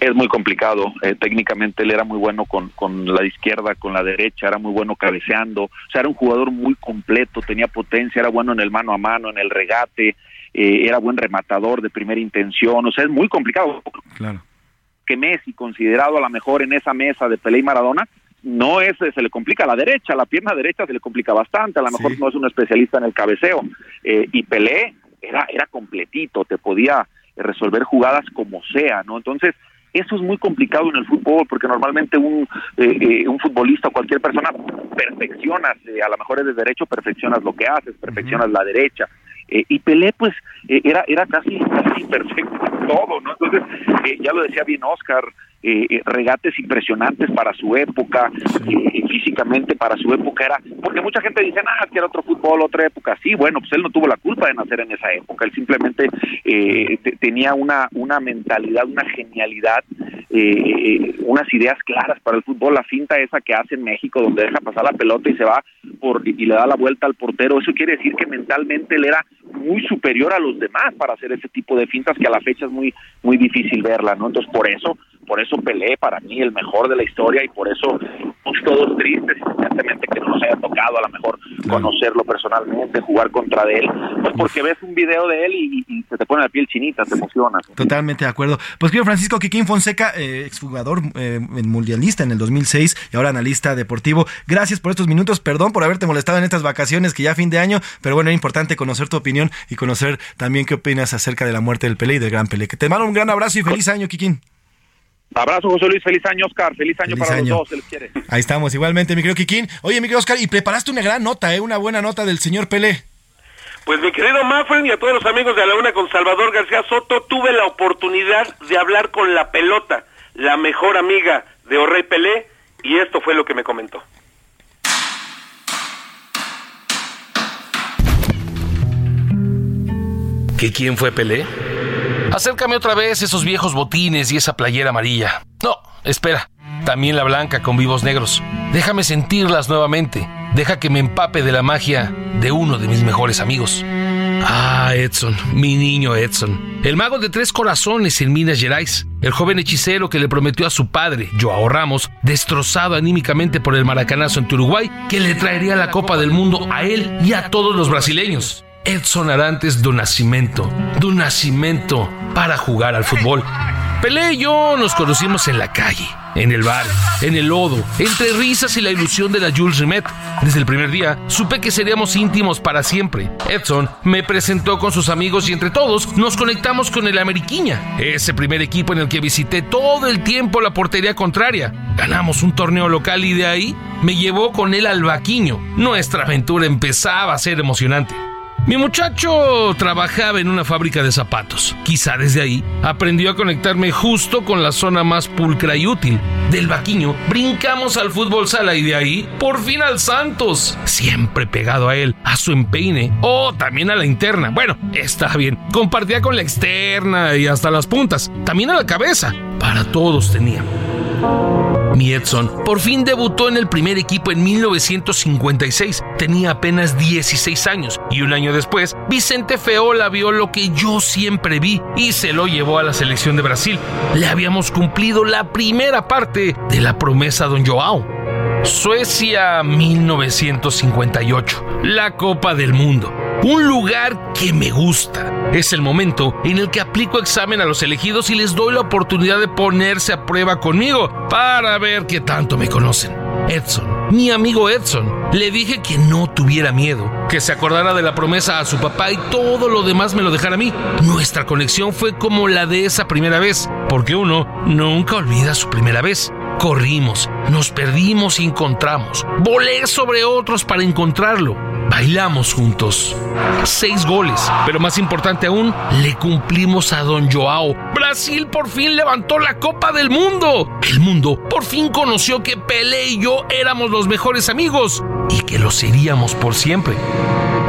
Es muy complicado. Eh, técnicamente él era muy bueno con, con la izquierda, con la derecha, era muy bueno cabeceando. O sea, era un jugador muy completo, tenía potencia, era bueno en el mano a mano, en el regate, eh, era buen rematador de primera intención. O sea, es muy complicado. Claro. Que Messi, considerado a lo mejor en esa mesa de Pelé y Maradona, no es, se le complica a la derecha, la pierna derecha se le complica bastante, a lo mejor no es un especialista en el cabeceo. Eh, y Pelé era, era completito, te podía resolver jugadas como sea, ¿no? Entonces, eso es muy complicado en el fútbol porque normalmente un, eh, eh, un futbolista o cualquier persona perfeccionas, eh, a lo mejor de derecho perfeccionas lo que haces, perfeccionas la derecha. Eh, y Pelé pues eh, era era casi casi perfecto en todo, ¿no? Entonces, eh, ya lo decía bien Oscar, eh, eh, regates impresionantes para su época, eh, físicamente para su época era, porque mucha gente dice, ah, que era otro fútbol, otra época, sí, bueno, pues él no tuvo la culpa de nacer en esa época, él simplemente eh, te- tenía una, una mentalidad, una genialidad, eh, unas ideas claras para el fútbol, la finta esa que hace en México, donde deja pasar la pelota y se va por y le da la vuelta al portero, eso quiere decir que mentalmente él era muy superior a los demás para hacer ese tipo de fintas que a la fecha es muy muy difícil verla, ¿no? Entonces por eso por eso Pelé para mí el mejor de la historia y por eso estamos todos tristes independientemente que no nos haya tocado a lo mejor conocerlo personalmente, jugar contra de él, pues porque ves un video de él y, y se te pone la piel chinita, te emocionas. Totalmente de acuerdo. Pues querido Francisco Kikín Fonseca, eh, exjugador eh, mundialista en el 2006 y ahora analista deportivo. Gracias por estos minutos. Perdón por haberte molestado en estas vacaciones que ya fin de año, pero bueno, era importante conocer tu opinión y conocer también qué opinas acerca de la muerte del Pelé y del gran Pelé. Que te mando un gran abrazo y feliz año, Kikín. Abrazo José Luis, feliz año Oscar, feliz año Feliz para año. los dos, se les quiere. Ahí estamos, igualmente, mi querido Kikín. Oye, mi querido Oscar, y preparaste una gran nota, ¿eh? una buena nota del señor Pelé. Pues mi querido Mafren y a todos los amigos de la una con Salvador García Soto, tuve la oportunidad de hablar con la pelota, la mejor amiga de Orrey Pelé, y esto fue lo que me comentó. ¿Que quién fue Pelé? Acércame otra vez esos viejos botines y esa playera amarilla. No, espera. También la blanca con vivos negros. Déjame sentirlas nuevamente. Deja que me empape de la magia de uno de mis mejores amigos. Ah, Edson, mi niño Edson. El mago de tres corazones en Minas Gerais. El joven hechicero que le prometió a su padre, Joao Ramos, destrozado anímicamente por el maracanazo en Uruguay, que le traería la Copa del Mundo a él y a todos los brasileños. Edson Arantes do Nascimento, do Nascimento para jugar al fútbol. Pelé y yo nos conocimos en la calle, en el bar, en el lodo, entre risas y la ilusión de la Jules Rimet. Desde el primer día supe que seríamos íntimos para siempre. Edson me presentó con sus amigos y entre todos nos conectamos con el Ameriquiña, ese primer equipo en el que visité todo el tiempo la portería contraria. Ganamos un torneo local y de ahí me llevó con él al Vaquiño. Nuestra aventura empezaba a ser emocionante. Mi muchacho trabajaba en una fábrica de zapatos. Quizá desde ahí aprendió a conectarme justo con la zona más pulcra y útil. Del vaquiño brincamos al fútbol sala y de ahí por fin al Santos. Siempre pegado a él, a su empeine o también a la interna. Bueno, está bien. Compartía con la externa y hasta las puntas. También a la cabeza. Para todos tenía. Mi Edson por fin debutó en el primer equipo en 1956. Tenía apenas 16 años y un año después, Vicente Feola vio lo que yo siempre vi y se lo llevó a la selección de Brasil. Le habíamos cumplido la primera parte de la promesa a Don Joao. Suecia 1958, la Copa del Mundo. Un lugar que me gusta. Es el momento en el que aplico examen a los elegidos y les doy la oportunidad de ponerse a prueba conmigo para ver qué tanto me conocen. Edson, mi amigo Edson, le dije que no tuviera miedo, que se acordara de la promesa a su papá y todo lo demás me lo dejara a mí. Nuestra conexión fue como la de esa primera vez, porque uno nunca olvida su primera vez. Corrimos, nos perdimos y encontramos. Volé sobre otros para encontrarlo. Bailamos juntos. Seis goles, pero más importante aún, le cumplimos a Don Joao. Brasil por fin levantó la Copa del Mundo. El mundo por fin conoció que Pelé y yo éramos los mejores amigos y que lo seríamos por siempre.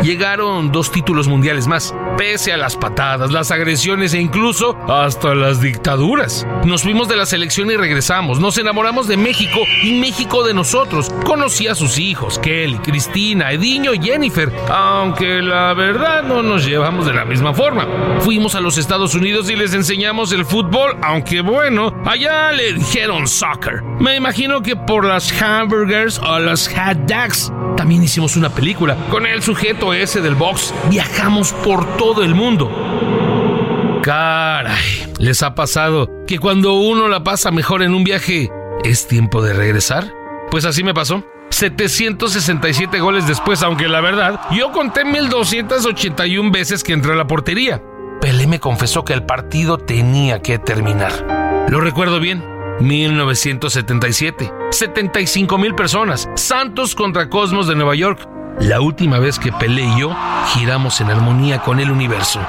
Llegaron dos títulos mundiales más, pese a las patadas, las agresiones e incluso hasta las dictaduras. Nos fuimos de la selección y regresamos. Nos enamoramos de México y México de nosotros. Conocí a sus hijos, Kelly, Cristina, Ediño y Jennifer, aunque la verdad no nos llevamos de la misma forma. Fuimos a los Estados Unidos y les enseñamos el fútbol, aunque bueno, allá le dijeron soccer. Me imagino que por las hamburgers o las hot dogs. También hicimos una película con el sujeto ese del box. Viajamos por todo el mundo. Caray, ¿les ha pasado que cuando uno la pasa mejor en un viaje, es tiempo de regresar? Pues así me pasó. 767 goles después, aunque la verdad, yo conté 1281 veces que entré a la portería. Pelé me confesó que el partido tenía que terminar. Lo recuerdo bien. 1977. 75 mil personas. Santos contra Cosmos de Nueva York. La última vez que Pelé y yo giramos en armonía con el universo.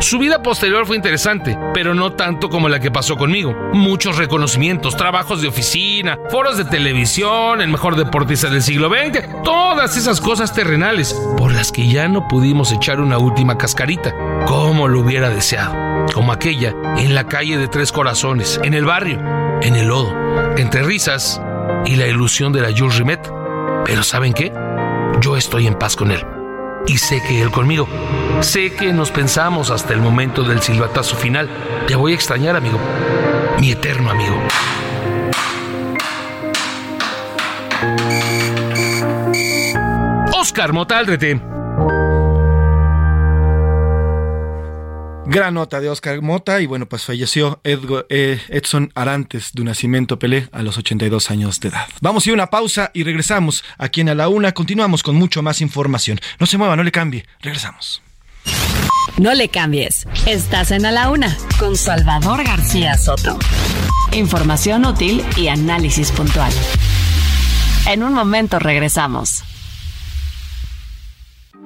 Su vida posterior fue interesante, pero no tanto como la que pasó conmigo. Muchos reconocimientos, trabajos de oficina, foros de televisión, el mejor deportista del siglo XX, todas esas cosas terrenales por las que ya no pudimos echar una última cascarita, como lo hubiera deseado. Como aquella en la calle de Tres Corazones, en el barrio, en el lodo, entre risas y la ilusión de la Jules Rimet. Pero ¿saben qué? Yo estoy en paz con él. Y sé que él conmigo. Sé que nos pensamos hasta el momento del silbatazo final. Te voy a extrañar, amigo. Mi eterno amigo. Oscar Motaldrete. Gran nota de Oscar Mota y bueno, pues falleció eh, Edson Arantes de Nacimiento Pelé a los 82 años de edad. Vamos a ir una pausa y regresamos aquí en A la Una. Continuamos con mucho más información. No se mueva, no le cambie. Regresamos. No le cambies. Estás en A la Una con Salvador García Soto. Información útil y análisis puntual. En un momento regresamos.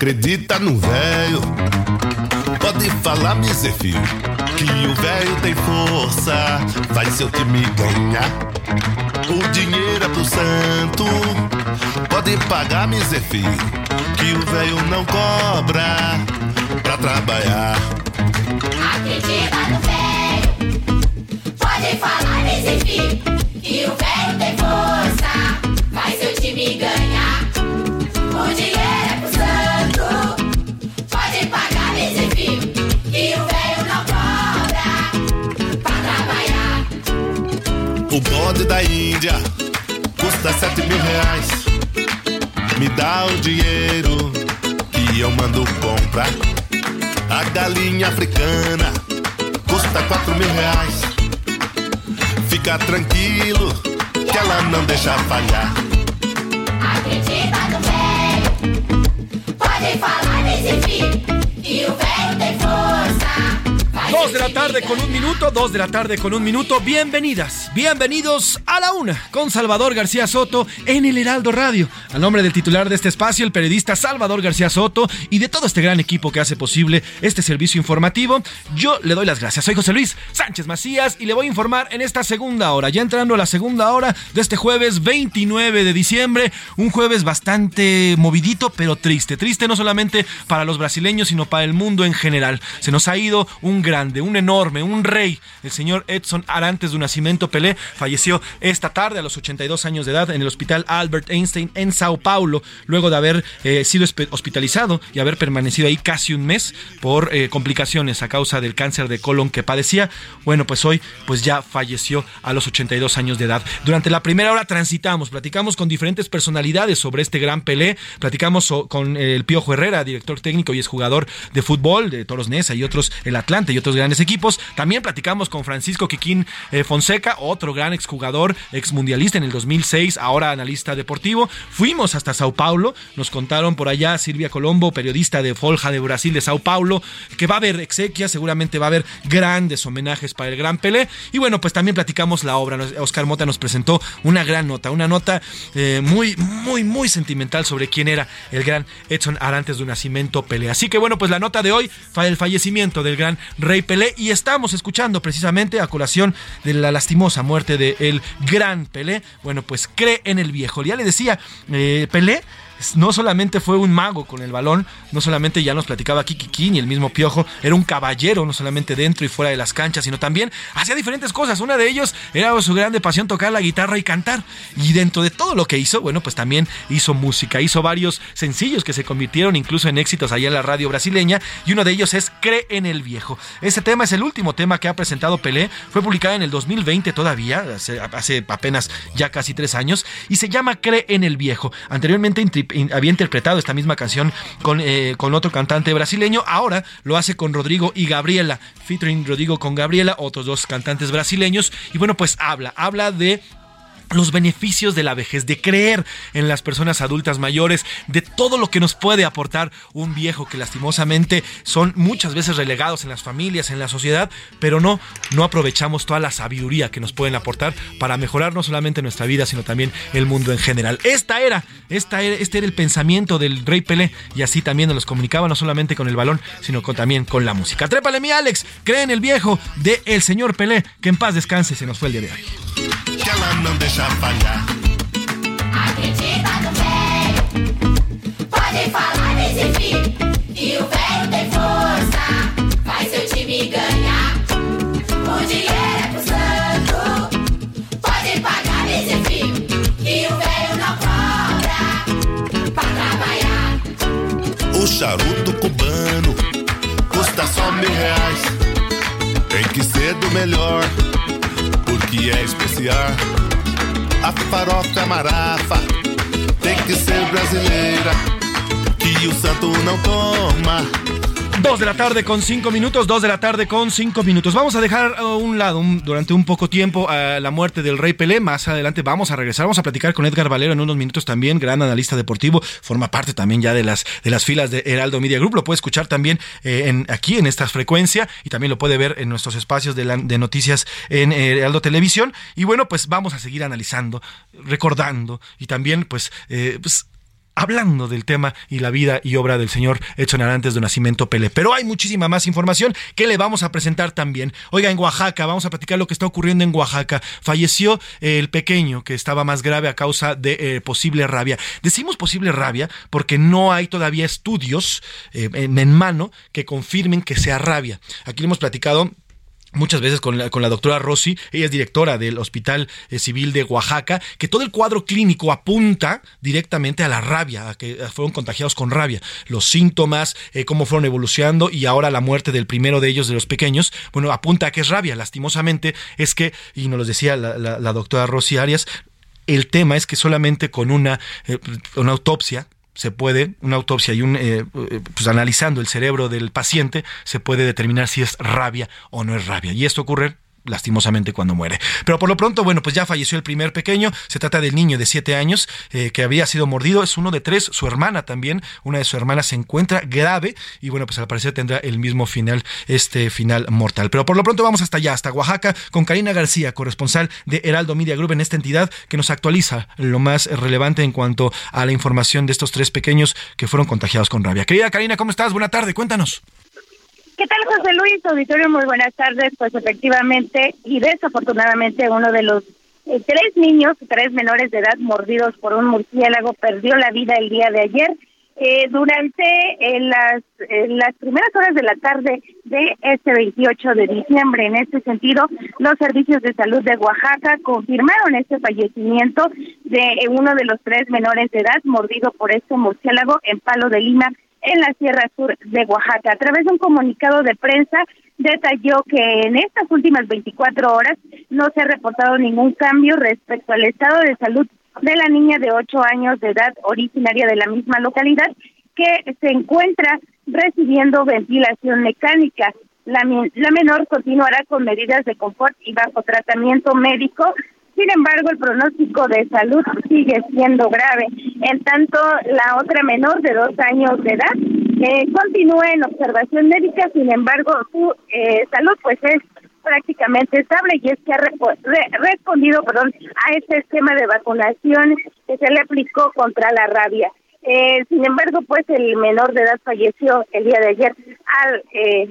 Acredita no velho, pode falar, me que o velho tem força, faz seu time ganhar. O dinheiro é pro santo, pode pagar, me que o velho não cobra pra trabalhar. Acredita no velho, pode falar filho, que o velho tem força, faz seu time ganhar. O dinheiro Índia custa sete mil reais. Me dá o dinheiro que eu mando comprar. A galinha africana custa quatro mil reais. Fica tranquilo que ela não deixa falhar. Acredita no velho, pode falar nesse filho, que o velho tem força. Dos de la tarde con un minuto, dos de la tarde con un minuto. Bienvenidas, bienvenidos a la una con Salvador García Soto en el Heraldo Radio. A nombre del titular de este espacio, el periodista Salvador García Soto y de todo este gran equipo que hace posible este servicio informativo, yo le doy las gracias. Soy José Luis Sánchez Macías y le voy a informar en esta segunda hora, ya entrando a la segunda hora de este jueves 29 de diciembre, un jueves bastante movidito pero triste. Triste no solamente para los brasileños, sino para el mundo en general. Se nos ha ido un gran grande, un enorme, un rey, el señor Edson Arantes de Nacimiento Pelé, falleció esta tarde a los 82 años de edad en el Hospital Albert Einstein en Sao Paulo, luego de haber eh, sido hospitalizado y haber permanecido ahí casi un mes por eh, complicaciones a causa del cáncer de colon que padecía. Bueno, pues hoy pues ya falleció a los 82 años de edad. Durante la primera hora transitamos, platicamos con diferentes personalidades sobre este gran Pelé, platicamos con el Piojo Herrera, director técnico y es jugador de fútbol de Toros Nesa y otros, el Atlante y otros grandes equipos. También platicamos con Francisco Quiquín eh, Fonseca, otro gran exjugador, exmundialista en el 2006, ahora analista deportivo. Fuimos hasta Sao Paulo, nos contaron por allá Silvia Colombo, periodista de Folja de Brasil de Sao Paulo, que va a haber exequias, seguramente va a haber grandes homenajes para el gran Pelé. Y bueno, pues también platicamos la obra. Oscar Mota nos presentó una gran nota, una nota eh, muy, muy, muy sentimental sobre quién era el gran Edson Arantes de Nacimiento Pelé. Así que bueno, pues la nota de hoy fue el fallecimiento del gran Rey Pelé y estamos escuchando precisamente a colación de la lastimosa muerte del el gran Pelé. Bueno, pues cree en el viejo. Ya le decía, eh, Pelé no solamente fue un mago con el balón, no solamente ya nos platicaba Kiki y el mismo Piojo, era un caballero, no solamente dentro y fuera de las canchas, sino también hacía diferentes cosas. Una de ellos era su grande pasión tocar la guitarra y cantar. Y dentro de todo lo que hizo, bueno, pues también hizo música, hizo varios sencillos que se convirtieron incluso en éxitos allá en la radio brasileña, y uno de ellos es Cree en el Viejo. Ese tema es el último tema que ha presentado Pelé, fue publicado en el 2020 todavía, hace, apenas ya casi tres años, y se llama Cree en el Viejo. Anteriormente había interpretado esta misma canción con, eh, con otro cantante brasileño, ahora lo hace con Rodrigo y Gabriela, featuring Rodrigo con Gabriela, otros dos cantantes brasileños, y bueno, pues habla, habla de los beneficios de la vejez, de creer en las personas adultas mayores, de todo lo que nos puede aportar un viejo que lastimosamente son muchas veces relegados en las familias, en la sociedad, pero no, no aprovechamos toda la sabiduría que nos pueden aportar para mejorar no solamente nuestra vida, sino también el mundo en general. Esta era, esta era este era el pensamiento del Rey Pelé y así también nos los comunicaba no solamente con el balón, sino también con la música. Trépale mi Alex, cree en el viejo de el señor Pelé, que en paz descanse, se nos fue el día de hoy. Que ela não deixa falhar. Acredita no velho, pode falar desse filho, e o velho tem força, faz seu time ganhar. O dinheiro é pro santo, pode pagar desse filho, e o velho não cobra pra trabalhar. O charuto cubano custa só mil reais. Tem que ser do melhor que é especial. A farofa marafa tem que ser brasileira, que o santo não toma. Dos de la tarde con cinco minutos, dos de la tarde con cinco minutos. Vamos a dejar a un lado durante un poco tiempo a la muerte del Rey Pelé. Más adelante vamos a regresar, vamos a platicar con Edgar Valero en unos minutos también, gran analista deportivo, forma parte también ya de las, de las filas de Heraldo Media Group. Lo puede escuchar también eh, aquí en esta frecuencia y también lo puede ver en nuestros espacios de, noticias en Heraldo Televisión. Y bueno, pues vamos a seguir analizando, recordando y también pues, eh, pues hablando del tema y la vida y obra del señor Edson Arantes de Nacimiento Pele. Pero hay muchísima más información que le vamos a presentar también. Oiga, en Oaxaca, vamos a platicar lo que está ocurriendo en Oaxaca. Falleció el pequeño que estaba más grave a causa de eh, posible rabia. Decimos posible rabia porque no hay todavía estudios eh, en mano que confirmen que sea rabia. Aquí le hemos platicado muchas veces con la, con la doctora Rossi, ella es directora del Hospital eh, Civil de Oaxaca, que todo el cuadro clínico apunta directamente a la rabia, a que fueron contagiados con rabia. Los síntomas, eh, cómo fueron evolucionando y ahora la muerte del primero de ellos, de los pequeños, bueno, apunta a que es rabia. Lastimosamente es que, y nos lo decía la, la, doctora Rossi Arias, el tema es que solamente con una, eh, una autopsia, se puede, una autopsia y un, eh, pues analizando el cerebro del paciente, se puede determinar si es rabia o no es rabia. Y esto ocurre lastimosamente cuando muere. Pero por lo pronto, bueno, pues ya falleció el primer pequeño. Se trata del niño de siete años eh, que había sido mordido. Es uno de tres. Su hermana también, una de sus hermanas se encuentra grave y bueno, pues al parecer tendrá el mismo final, este final mortal. Pero por lo pronto vamos hasta allá, hasta Oaxaca, con Karina García, corresponsal de Heraldo Media Group en esta entidad que nos actualiza lo más relevante en cuanto a la información de estos tres pequeños que fueron contagiados con rabia. Querida Karina, ¿cómo estás? Buena tarde, cuéntanos. ¿Qué tal, José Luis? Auditorio, muy buenas tardes. Pues efectivamente y desafortunadamente uno de los eh, tres niños, tres menores de edad mordidos por un murciélago perdió la vida el día de ayer Eh, durante eh, las, eh, las primeras horas de la tarde de este 28 de diciembre, en este sentido, los servicios de salud de Oaxaca confirmaron este fallecimiento de uno de los tres menores de edad mordido por este murciélago en Palo de Lima, en la Sierra Sur de Oaxaca. A través de un comunicado de prensa, detalló que en estas últimas 24 horas no se ha reportado ningún cambio respecto al estado de salud de la niña de 8 años de edad originaria de la misma localidad que se encuentra recibiendo ventilación mecánica. La, la menor continuará con medidas de confort y bajo tratamiento médico. Sin embargo, el pronóstico de salud sigue siendo grave. En tanto, la otra menor de dos años de edad continúa en observación médica. Sin embargo, su eh, salud pues es prácticamente estable y es que ha respondido perdón, a este esquema de vacunación que se le aplicó contra la rabia. Eh, sin embargo, pues el menor de edad falleció el día de ayer al eh,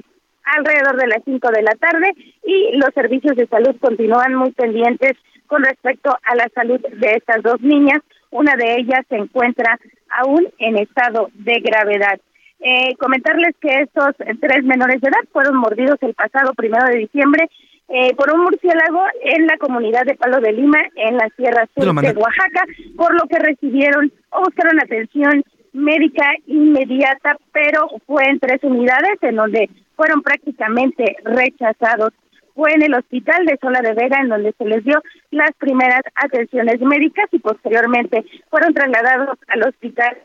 alrededor de las 5 de la tarde y los servicios de salud continúan muy pendientes con respecto a la salud de estas dos niñas. Una de ellas se encuentra aún en estado de gravedad. Eh, comentarles que estos tres menores de edad fueron mordidos el pasado primero de diciembre eh, por un murciélago en la comunidad de Palo de Lima, en la Sierra Sur de Oaxaca, por lo que recibieron o buscaron atención médica inmediata, pero fue en tres unidades en donde fueron prácticamente rechazados. Fue en el hospital de Sola de Vega en donde se les dio las primeras atenciones médicas y posteriormente fueron trasladados al hospital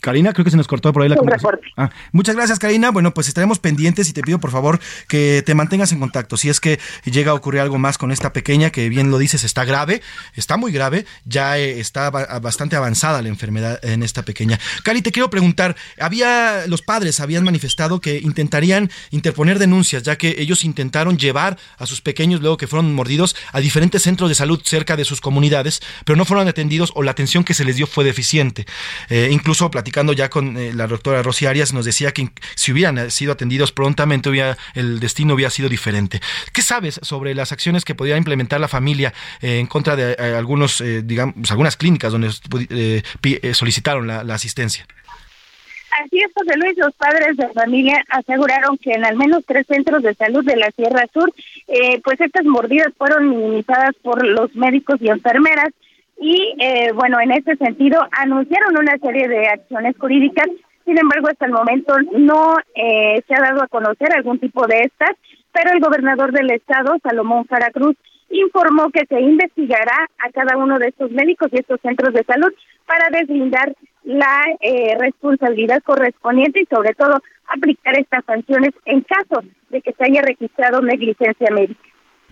Karina, creo que se nos cortó por ahí la conversación. Ah, muchas gracias, Karina. Bueno, pues estaremos pendientes y te pido por favor que te mantengas en contacto. Si es que llega a ocurrir algo más con esta pequeña, que bien lo dices, está grave, está muy grave, ya eh, está bastante avanzada la enfermedad en esta pequeña. Cari, te quiero preguntar, había los padres habían manifestado que intentarían interponer denuncias, ya que ellos intentaron llevar a sus pequeños luego que fueron mordidos a diferentes centros de salud cerca de sus comunidades, pero no fueron atendidos o la atención que se les dio fue deficiente. Eh, incluso ya con eh, la doctora Rosy Arias, nos decía que si hubieran sido atendidos prontamente, hubiera, el destino hubiera sido diferente. ¿Qué sabes sobre las acciones que podría implementar la familia eh, en contra de eh, algunos, digamos, algunas clínicas donde solicitaron la, asistencia? Así es, José Luis, los padres de familia aseguraron que en al menos tres centros de salud de la Sierra Sur, pues estas mordidas fueron minimizadas por los médicos y enfermeras y eh, bueno, en ese sentido anunciaron una serie de acciones jurídicas, sin embargo hasta el momento no eh, se ha dado a conocer algún tipo de estas, pero el gobernador del estado, Salomón Faracruz, informó que se investigará a cada uno de estos médicos y estos centros de salud para deslindar la eh, responsabilidad correspondiente y sobre todo aplicar estas sanciones en caso de que se haya registrado negligencia médica.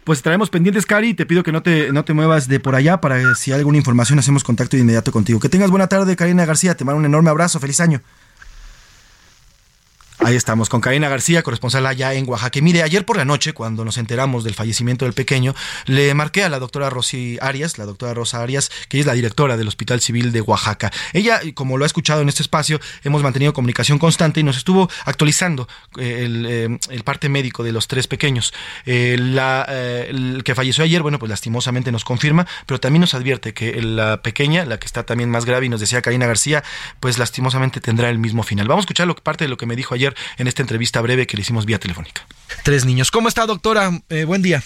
Pues estaremos pendientes, Cari, te pido que no te, no te muevas de por allá para que si hay alguna información hacemos contacto de inmediato contigo. Que tengas buena tarde, Karina García. Te mando un enorme abrazo. Feliz año. Ahí estamos con Karina García, corresponsal allá en Oaxaca. mire, ayer por la noche, cuando nos enteramos del fallecimiento del pequeño, le marqué a la doctora Rosy Arias, la doctora Rosa Arias, que es la directora del Hospital Civil de Oaxaca. Ella, como lo ha escuchado en este espacio, hemos mantenido comunicación constante y nos estuvo actualizando eh, eh, el, parte médico de los tres pequeños. Eh, la, el que falleció ayer, bueno, pues lastimosamente nos confirma, pero también nos advierte que la pequeña, la que está también más grave, y nos decía Karina García, pues lastimosamente tendrá el mismo final. Vamos a escuchar parte de lo que me dijo ayer en esta entrevista breve que le hicimos vía telefónica. Tres niños. ¿Cómo está, doctora? Eh, buen día.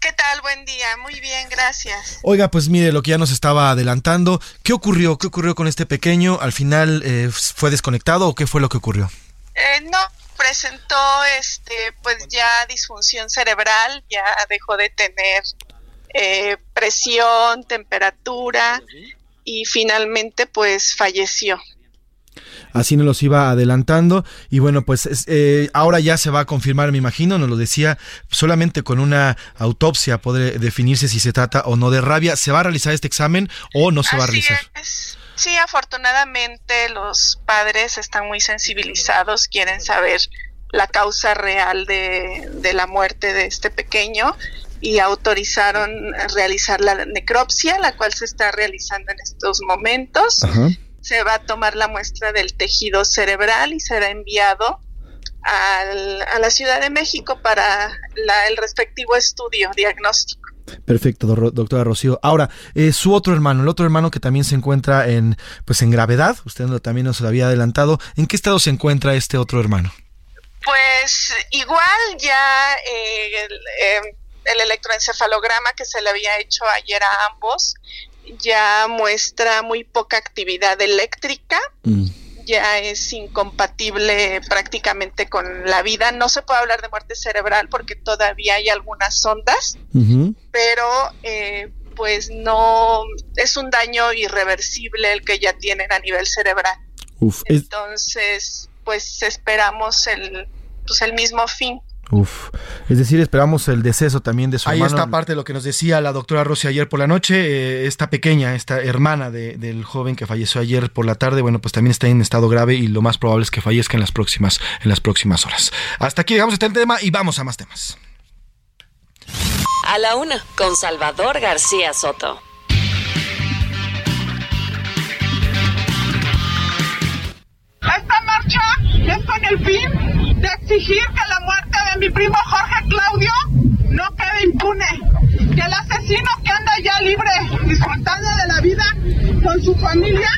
¿Qué tal? Buen día. Muy bien, gracias. Oiga, pues mire, lo que ya nos estaba adelantando. ¿Qué ocurrió? ¿Qué ocurrió con este pequeño? ¿Al final eh, fue desconectado o qué fue lo que ocurrió? Eh, no, presentó este, pues ya disfunción cerebral, ya dejó de tener presión, temperatura y finalmente pues falleció así nos los iba adelantando. Y bueno pues eh, ahora ya se va a confirmar me imagino nos lo decía solamente con una autopsia podré definirse si se trata o no de rabia. Se va a realizar este examen o no se va a realizar sí afortunadamente los padres están muy sensibilizados quieren saber la causa real de, de la muerte de este pequeño y autorizaron realizar la necropsia, la cual se está realizando en estos momentos. Ajá se va a tomar la muestra del tejido cerebral y será enviado al- a la Ciudad de México para la- el respectivo estudio diagnóstico. Perfecto, do- doctora Rocío. Ahora, eh, su otro hermano, el otro hermano que también se encuentra en, pues en gravedad, usted también nos lo había adelantado. ¿En qué estado se encuentra este otro hermano? Pues igual ya eh, el, eh, el electroencefalograma que se le había hecho ayer a ambos ya muestra muy poca actividad eléctrica, ya es incompatible prácticamente con la vida. No se puede hablar de muerte cerebral porque todavía hay algunas ondas, pero eh, pues no es un daño irreversible el que ya tienen a nivel cerebral. Uf, Entonces, pues esperamos el, pues el mismo fin. Uf, es decir, esperamos el deceso también de su Ahí hermano. está parte de lo que nos decía la doctora Rossi ayer por la noche. eh, esta pequeña, esta hermana de- del joven que falleció ayer por la tarde, bueno, pues también está en estado grave y lo más probable es que fallezca en las próximas, en las próximas horas. Hasta aquí dejamos este tema y vamos a más temas. A la una, con Salvador García Soto. Esta marcha es con el fin de exigir que mi primo Jorge Claudio no quede impune. Que el asesino que anda ya libre, disfrutando de la vida con su familia,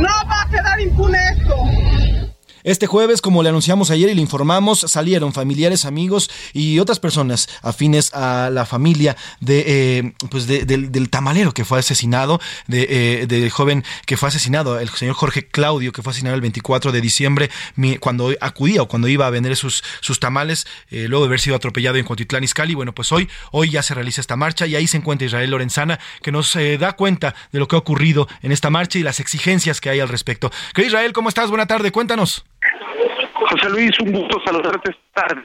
no va a quedar impune esto. Este jueves, como le anunciamos ayer y le informamos, salieron familiares, amigos y otras personas afines a la familia de, eh, pues de- del, del tamalero que fue asesinado, de, eh, del joven que fue asesinado, el señor Jorge Claudio, que fue asesinado el 24 de diciembre, mi- cuando acudía o cuando iba a vender sus, sus tamales, eh, luego de haber sido atropellado en Cuautitlán Izcalli. Bueno, pues hoy, hoy ya se realiza esta marcha y ahí se encuentra Israel Lorenzana, que nos eh, da cuenta de lo que ha ocurrido en esta marcha y las exigencias que hay al respecto. Querido Israel, ¿cómo estás? Buena tarde, cuéntanos. José Luis, un gusto saludarte esta tarde.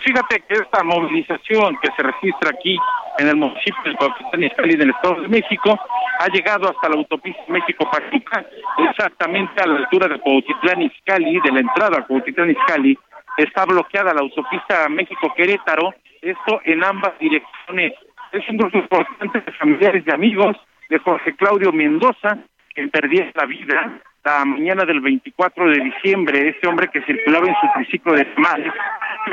Fíjate que esta movilización que se registra aquí en el municipio de Cuautitlán Izcalli del Estado de México ha llegado hasta la autopista México-Pachuca, exactamente a la altura de Cuautitlán Izcalli, de la entrada a Cuautitlán Izcalli. Está bloqueada la autopista México-Querétaro, esto en ambas direcciones. Es un grupo importante de familiares y amigos de Jorge Claudio Mendoza, que perdió la vida la mañana del 24 de diciembre. Este hombre que circulaba en su triciclo de tamales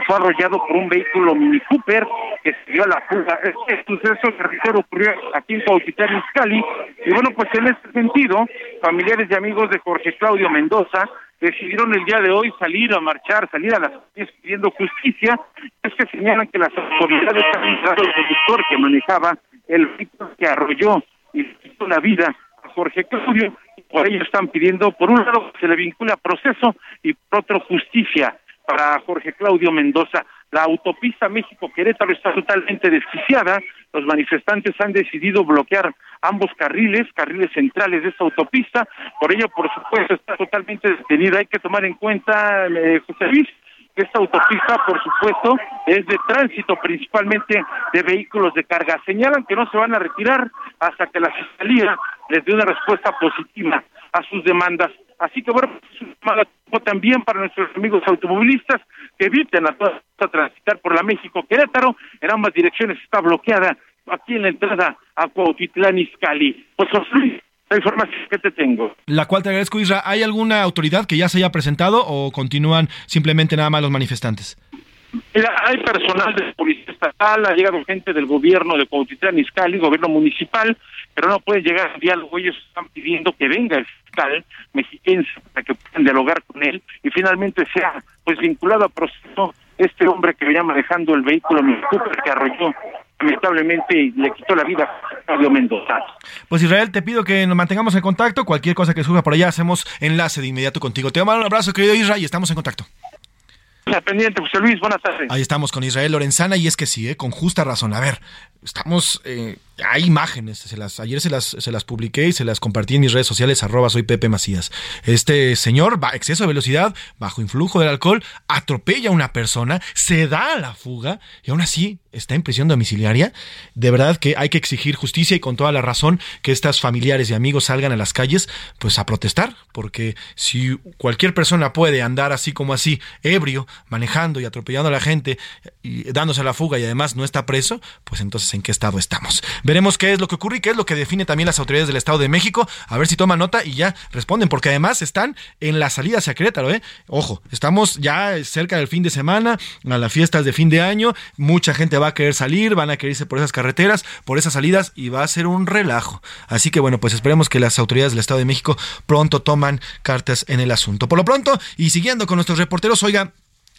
fue arrollado por un vehículo Mini Cooper que se dio a la fuga. Este suceso que reitero, ocurrió aquí en Cuautitlán Izcalli. Y bueno, pues en este sentido, familiares y amigos de Jorge Claudio Mendoza decidieron el día de hoy salir a marchar, salir a las calles pidiendo justicia. Es que señalan que las autoridades han entrado el conductor que manejaba el vehículo que arrolló y quitó la vida a Jorge Claudio. Por ello están pidiendo, por un lado, que se le vincula proceso y por otro, justicia para Jorge Claudio Mendoza. La autopista México-Querétaro está totalmente desquiciada. Los manifestantes han decidido bloquear ambos carriles, carriles centrales de esta autopista. Por ello, por supuesto, está totalmente detenida. Hay que tomar en cuenta, eh, José Luis, esta autopista, por supuesto, es de tránsito principalmente de vehículos de carga. Señalan que no se van a retirar hasta que la Fiscalía les dé una respuesta positiva a sus demandas. Así que bueno, pues, también para nuestros amigos automovilistas que eviten a toda a transitar por la México Querétaro. En ambas direcciones está bloqueada aquí en la entrada a Cuautitlán Izcalli. Pues Luis, la información que te tengo. La cual te agradezco, Isra. ¿Hay alguna autoridad que ya se haya presentado o continúan simplemente nada más los manifestantes? Mira, hay personal de policía estatal, ha llegado gente del gobierno de Cuautitlán Izcalli, gobierno municipal, pero no puede llegar al diálogo. Ellos están pidiendo que venga el fiscal mexiquense para que puedan dialogar con él y finalmente sea pues vinculado a proceso este hombre que venía manejando el vehículo Cooper que arrolló lamentablemente le quitó la vida a Claudio Mendoza. Pues Israel, te pido que nos mantengamos en contacto. Cualquier cosa que surja por allá, hacemos enlace de inmediato contigo. Te mando un abrazo, querido Israel, y estamos en contacto. Pendiente, José Luis, buenas tardes. Ahí estamos con Israel Lorenzana y es que sí, ¿eh? con justa razón. A ver, estamos, eh, hay imágenes, ayer se las, se las publiqué y se las compartí en mis redes sociales, arroba soy Pepe Macías. Este señor, exceso de velocidad, bajo influjo del alcohol, atropella a una persona, se da a la fuga y aún así está en prisión domiciliaria. De verdad que hay que exigir justicia y con toda la razón que estas familiares y amigos salgan a las calles pues a protestar, porque si cualquier persona puede andar así como así, ebrio, manejando y atropellando a la gente y dándose a la fuga y además no está preso, pues entonces en qué estado estamos. Veremos qué es lo que ocurre y qué es lo que define también las autoridades del Estado de México, a ver si toman nota y ya responden, porque además están en la salida hacia Querétaro, ¿eh? Ojo, estamos ya cerca del fin de semana, a las fiestas de fin de año, mucha gente va a querer salir, van a querer irse por esas carreteras, por esas salidas y va a ser un relajo. Así que bueno, pues esperemos que las autoridades del Estado de México pronto toman cartas en el asunto. Por lo pronto, y siguiendo con nuestros reporteros, oiga,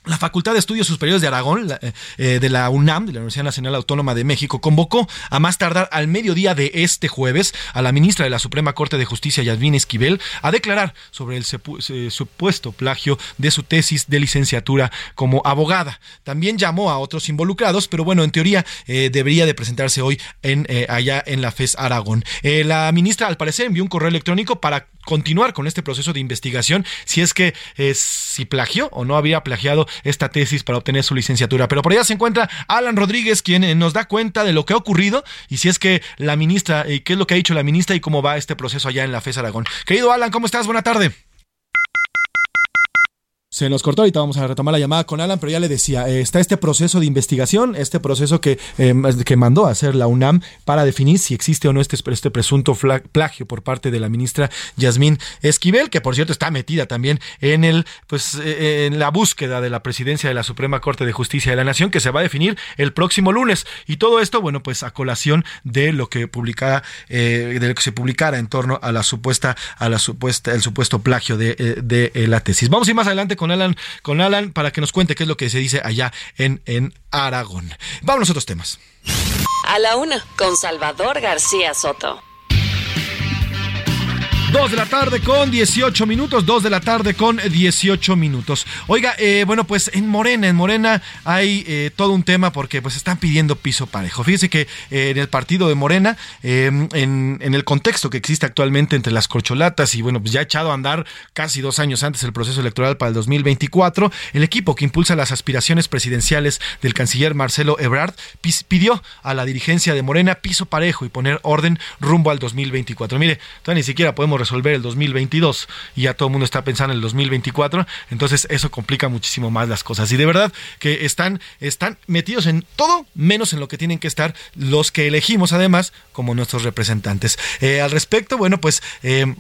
la Facultad de Estudios Superiores de Aragón, eh, eh, de la UNAM, de la Universidad Nacional Autónoma de México, convocó a más tardar al mediodía de este jueves a la ministra de la Suprema Corte de Justicia, Yasmín Esquivel, a declarar sobre el supuesto plagio de su tesis de licenciatura como abogada. También llamó a otros involucrados, pero bueno, en teoría eh, debería de presentarse hoy en, allá en la FES Aragón. la ministra, al parecer, envió un correo electrónico para continuar con este proceso de investigación si es que si plagió o no había plagiado esta tesis para obtener su licenciatura. Pero por allá se encuentra Alan Rodríguez, quien eh, nos da cuenta de lo que ha ocurrido y si es que la ministra, y eh, qué es lo que ha dicho la ministra y cómo va este proceso allá en la FES Aragón. Querido Alan, ¿cómo estás? Buena tarde. Se nos cortó, ahorita vamos a retomar la llamada con Alan, pero ya le decía, eh, está este proceso de investigación, este proceso que, eh, que mandó a hacer la UNAM para definir si existe o no este, este presunto plagio por parte de la ministra Yasmín Esquivel, que por cierto está metida también en el, pues, eh, en la búsqueda de la presidencia de la Suprema Corte de Justicia de la Nación, que se va a definir el próximo lunes. Y todo esto, bueno, pues a colación de lo que publicara, de lo que se publicara en torno a la supuesta, a la supuesta, el supuesto plagio de, de la tesis. Vamos a ir más adelante con con Alan, con Alan para que nos cuente qué es lo que se dice allá en, en Aragón. Vamos a otros temas. A la una, con Salvador García Soto. Dos de la tarde con 18 minutos, dos de la tarde con 18 minutos. Oiga, eh, bueno, pues en Morena, en Morena hay eh, todo un tema porque pues están pidiendo piso parejo. Fíjese que eh, en el partido de Morena, em, en, el contexto que existe actualmente entre las corcholatas y bueno, pues ya ha echado a andar casi dos años antes el proceso electoral para el 2024, el equipo que impulsa las aspiraciones presidenciales del canciller Marcelo Ebrard pidió a la dirigencia de Morena piso parejo y poner orden rumbo al 2024. Mire, ni siquiera podemos resolver el 2022 y ya todo el mundo está pensando en el 2024, entonces eso complica muchísimo más las cosas. Y de verdad que están, están metidos en todo menos en lo que tienen que estar los que elegimos además como nuestros representantes. Eh, al respecto, bueno, pues... Eh,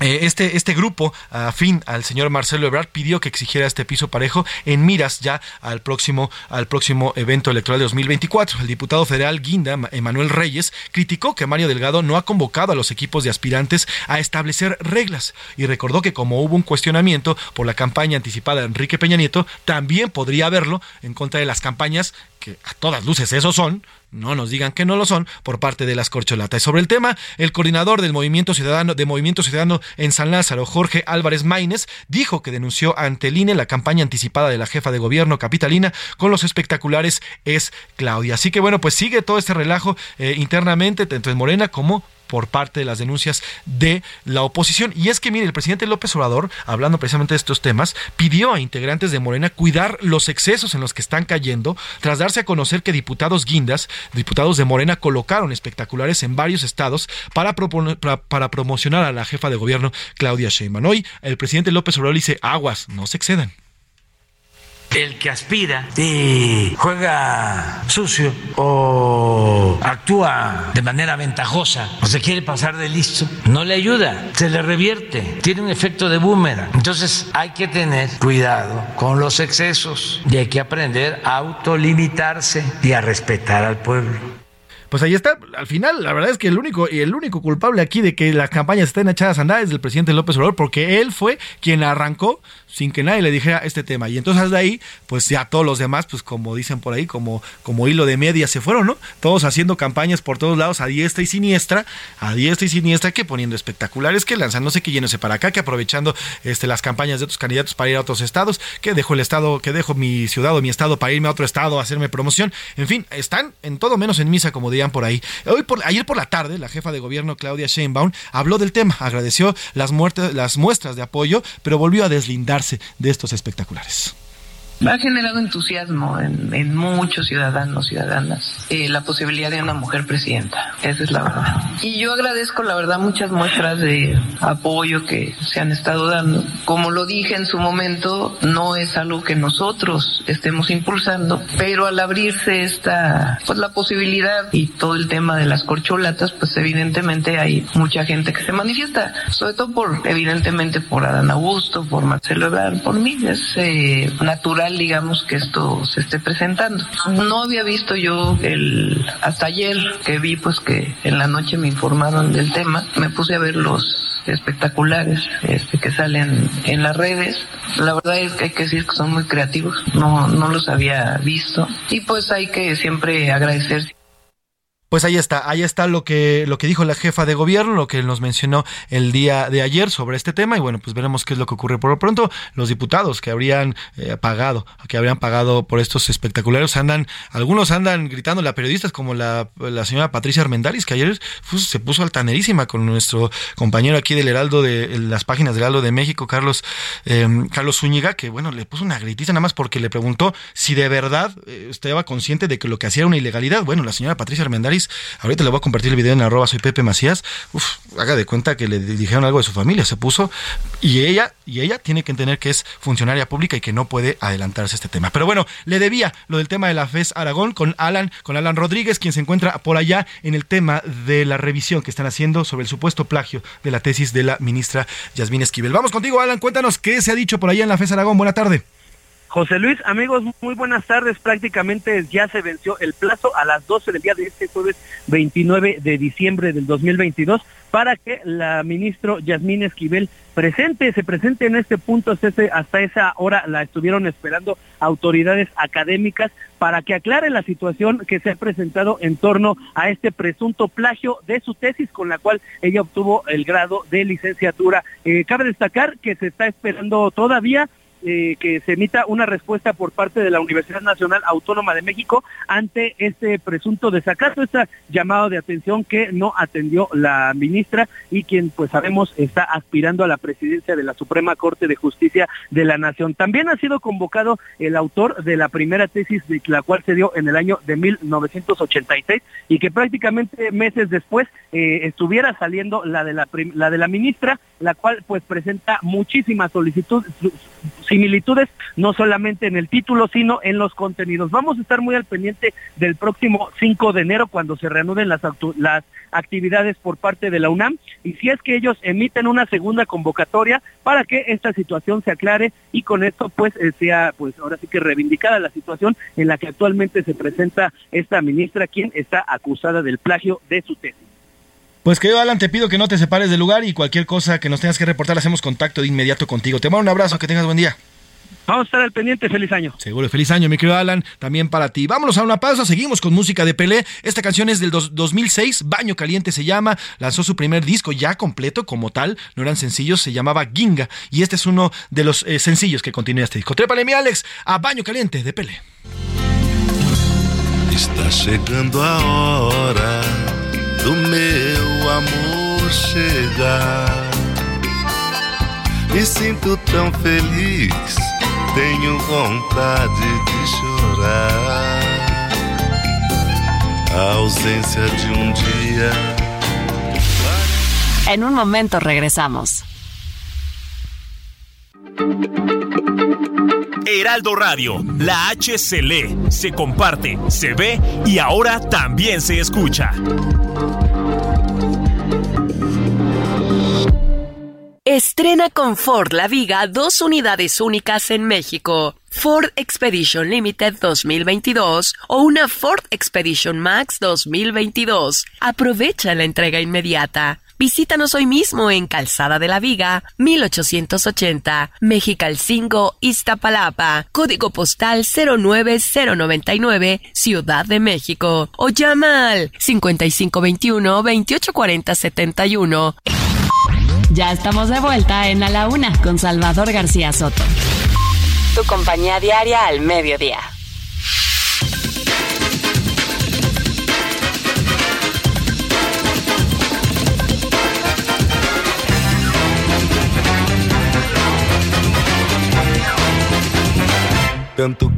este, este grupo afín al señor Marcelo Ebrard pidió que exigiera este piso parejo en miras ya al próximo, al próximo evento electoral de 2024. El diputado federal Guinda, Emanuel Reyes, criticó que Mario Delgado no ha convocado a los equipos de aspirantes a establecer reglas y recordó que como hubo un cuestionamiento por la campaña anticipada de Enrique Peña Nieto, también podría haberlo en contra de las campañas que a todas luces eso son, no nos digan que no lo son, por parte de las corcholatas. Sobre el tema, el coordinador del Movimiento Ciudadano, de Movimiento Ciudadano en San Lázaro, Jorge Álvarez Maínez, dijo que denunció ante el INE la campaña anticipada de la jefa de gobierno capitalina con los espectaculares es Claudia. Así que bueno, pues sigue todo este relajo eh, internamente, tanto en Morena como por parte de las denuncias de la oposición. Y es que, mire, el presidente López Obrador, hablando precisamente de estos temas, pidió a integrantes de Morena cuidar los excesos en los que están cayendo, tras darse a conocer que diputados guindas, diputados de Morena, colocaron espectaculares en varios estados para, para, promocionar a la jefa de gobierno, Claudia Sheinbaum. Hoy, el presidente López Obrador dice, aguas, no se excedan el que aspira y juega sucio o actúa de manera ventajosa o se quiere pasar de listo, no le ayuda, se le revierte, tiene un efecto de boomerang. Entonces hay que tener cuidado con los excesos y hay que aprender a autolimitarse y a respetar al pueblo pues ahí está. Al final, la verdad es que el único, el único culpable aquí de que las campañas estén echadas a andar es el presidente López Obrador, porque él fue quien arrancó sin que nadie le dijera este tema. Y entonces de ahí, pues ya todos los demás, pues como dicen por ahí, como, como hilo de media se fueron, ¿no? Todos haciendo campañas por todos lados, a diestra y siniestra, a diestra y siniestra, que poniendo espectaculares, que lanzándose, que yéndose para acá, que aprovechando este, las campañas de otros candidatos para ir a otros estados, que dejo el estado, que dejo mi ciudad o mi estado para irme a otro estado a hacerme promoción. En fin, están en todo menos en misa, como dirían por ahí. Hoy por, ayer por la tarde, la jefa de gobierno, Claudia Sheinbaum, habló del tema, agradeció las, muertes, las muestras de apoyo, pero volvió a deslindar de estos espectaculares. Ha generado entusiasmo en, en muchos ciudadanos, ciudadanas, eh, la posibilidad de una mujer presidenta. Esa es la verdad. Y yo agradezco, la verdad, muchas muestras de apoyo que se han estado dando. Como lo dije en su momento, no es algo que nosotros estemos impulsando, pero al abrirse esta, pues la posibilidad y todo el tema de las corcholatas, pues evidentemente hay mucha gente que se manifiesta, sobre todo por, evidentemente por Adán Augusto, por Marcelo Ebrard, por mí. Es eh, natural, digamos, que esto se esté presentando. No había visto yo el, hasta ayer que vi pues que en la noche me informaron del tema, me puse a ver los espectaculares este, que salen en las redes. La verdad es que hay que decir que son muy creativos, no, no los había visto y pues hay que siempre agradecer pues ahí está, ahí está lo que, lo que dijo la jefa de gobierno, lo que nos mencionó el día de ayer sobre este tema, y bueno, pues veremos qué es lo que ocurre. Por lo pronto, los diputados que habrían eh, pagado, que habrían pagado por estos espectaculares, andan, algunos andan gritando a periodistas, como la, la señora Patricia Armendaris, que ayer se puso altanerísima con nuestro compañero aquí del Heraldo de las páginas del Heraldo de México, Carlos, eh, Carlos Zúñiga, que bueno, le puso una gritiza nada más porque le preguntó si de verdad eh, estaba consciente de que lo que hacía era una ilegalidad. Bueno, la señora Patricia Armendaris Ahorita le voy a compartir el video en arroba Pepe Macías. Haga de cuenta que le dijeron algo de su familia, se puso. Y ella, y ella tiene que entender que es funcionaria pública y que no puede adelantarse a este tema. Pero bueno, le debía lo del tema de la FES Aragón con Alan, con Alan Rodríguez, quien se encuentra por allá en el tema de la revisión que están haciendo sobre el supuesto plagio de la tesis de la ministra Yasmín Esquivel. Vamos contigo, Alan, cuéntanos qué se ha dicho por allá en la FES Aragón. Buena tarde. José Luis, amigos, muy buenas tardes. Prácticamente ya se venció el plazo a las 12 del día de este jueves 29 de diciembre del 2022 para que la ministra Yasmín Esquivel presente, se presente en este punto. Hasta esa hora la estuvieron esperando autoridades académicas para que aclare la situación que se ha presentado en torno a este presunto plagio de su tesis con la cual ella obtuvo el grado de licenciatura. Eh, cabe destacar que se está esperando todavía eh, que se emita una respuesta por parte de la Universidad Nacional Autónoma de México ante este presunto desacato, este llamado de atención que no atendió la ministra y quien pues sabemos está aspirando a la presidencia de la Suprema Corte de Justicia de la Nación. También ha sido convocado el autor de la primera tesis de la cual se dio en el año de 1986 y que prácticamente meses después eh, estuviera saliendo la de la, la de la ministra, la cual pues presenta muchísimas solicitudes similitudes no solamente en el título, sino en los contenidos. Vamos a estar muy al pendiente del próximo 5 de enero cuando se reanuden las, las actividades por parte de la UNAM y si es que ellos emiten una segunda convocatoria para que esta situación se aclare y con esto pues eh, sea pues ahora sí que reivindicada la situación en la que actualmente se presenta esta ministra quien está acusada del plagio de su tesis. Pues querido Alan, te pido que no te separes del lugar y cualquier cosa que nos tengas que reportar, hacemos contacto de inmediato contigo. Te mando un abrazo, que tengas buen día. Vamos a estar al pendiente, feliz año. Seguro, feliz año, mi querido Alan, también para ti. Vámonos a una pausa, seguimos con música de Pelé. Esta canción es del 2006, Baño Caliente se llama, lanzó su primer disco ya completo como tal, no eran sencillos, se llamaba Ginga, y este es uno de los eh, sencillos que continúa este disco. Trépale, mi Alex, a Baño Caliente de Pelé. Está llegando ahora do meu amor chegar. Me sinto tão feliz, tenho vontade de chorar. A ausência de um dia. En un momento regresamos. Heraldo Radio, la H se lee, se comparte, se ve y ahora también se escucha. Estrena con Ford La Viga dos unidades únicas en México. Ford Expedition Limited 2022 o una Ford Expedition Max 2022. Aprovecha la entrega inmediata. Visítanos hoy mismo en Calzada de la Viga, 1880, Mexicalcingo, Iztapalapa, código postal 09099, Ciudad de México. O llama al 5521-284071. Ya estamos de vuelta en A la Una con Salvador García Soto. Tu compañía diaria al mediodía.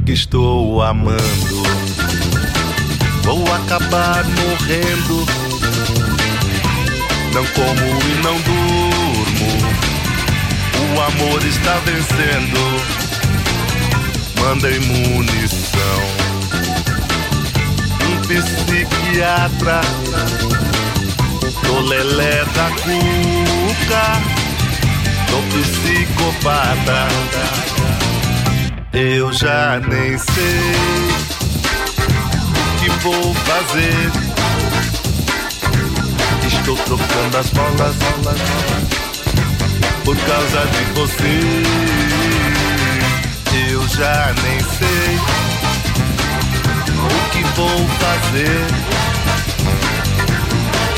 Que estou amando. Vou acabar morrendo. Não como e não durmo. O amor está vencendo. Mandei munição. Um psiquiatra. Do lelé da cuca. Do psicopata. Eu já nem sei o que vou fazer. Estou trocando as bolas por causa de você. Eu já nem sei o que vou fazer.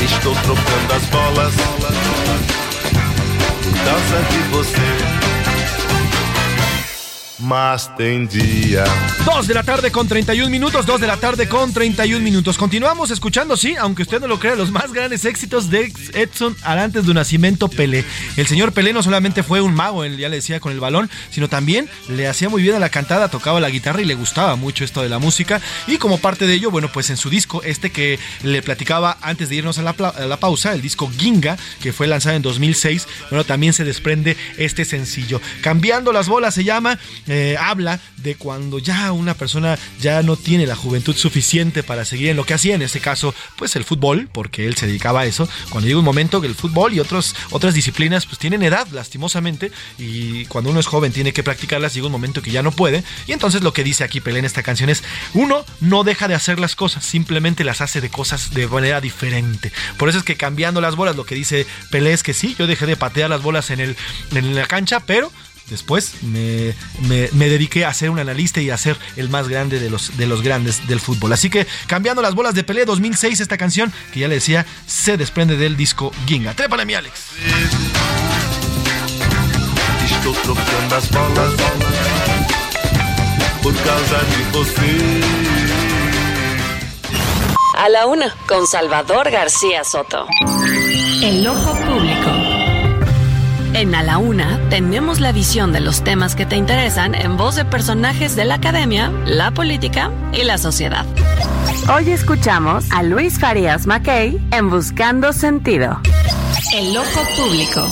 Estou trocando as bolas por causa de você. Mas tem dia. Dos de la tarde con 31 minutos, dos de la tarde con 31 minutos. Continuamos escuchando, sí, aunque usted no lo crea, los más grandes éxitos de Edson Arantes de Nacimiento Pelé. El señor Pelé no solamente fue un mago, ya le decía con el balón, sino también le hacía muy bien a la cantada, tocaba la guitarra y le gustaba mucho esto de la música. Y como parte de ello, bueno, pues en su disco, este que le platicaba antes de irnos a la, pausa, el disco Ginga, que fue lanzado en 2006, bueno, también se desprende este sencillo. Cambiando las bolas se llama habla de cuando ya una persona ya no tiene la juventud suficiente para seguir en lo que hacía, en este caso, pues el fútbol, porque él se dedicaba a eso. Cuando llega un momento que el fútbol y otras disciplinas pues tienen edad, lastimosamente, y cuando uno es joven tiene que practicarlas, llega un momento que ya no puede. Y entonces lo que dice aquí Pelé en esta canción es, uno no deja de hacer las cosas, simplemente las hace de cosas de manera diferente. Por eso es que cambiando las bolas, lo que dice Pelé es que sí, yo dejé de patear las bolas en, el, en la cancha, pero Después me, me, me, dediqué a ser un analista y a ser el más grande de los, de los grandes del fútbol. Así que cambiando las bolas de Pelé 2006, esta canción que ya le decía, se desprende del disco Ginga. Trépale mi Alex. Estou trocando as bolas por causa de você. A la una, con Salvador García Soto. El ojo. En A la Una tenemos la visión de los temas que te interesan en voz de personajes de la academia, la política y la sociedad. Hoy escuchamos a Luis Farías Mackey en Buscando Sentido. El ojo público.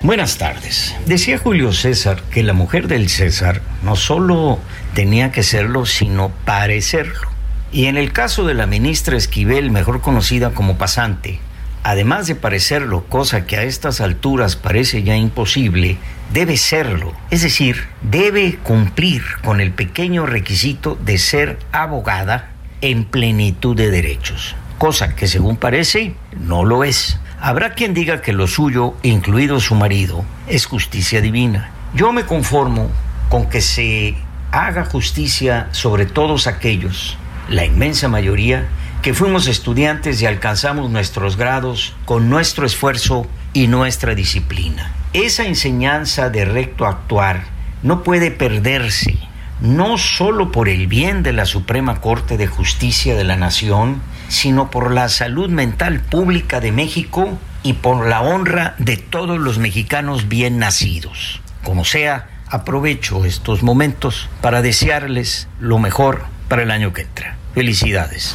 Buenas tardes. Decía Julio César que la mujer del César no solo tenía que serlo, sino parecerlo. Y en el caso de la ministra Esquivel, mejor conocida como pasante, además de parecerlo, cosa que a estas alturas parece ya imposible, debe serlo. Es decir, debe cumplir con el pequeño requisito de ser abogada en plenitud de derechos, cosa que según parece no lo es. Habrá quien diga que lo suyo, incluido su marido, es justicia divina. Yo me conformo con que se haga justicia sobre todos aquellos, la inmensa mayoría, que fuimos estudiantes y alcanzamos nuestros grados con nuestro esfuerzo y nuestra disciplina. Esa enseñanza de recto actuar no puede perderse, no solo por el bien de la Suprema Corte de Justicia de la Nación, sino por la salud mental pública de México y por la honra de todos los mexicanos bien nacidos. Como sea, aprovecho estos momentos para desearles lo mejor para el año que entra. Felicidades.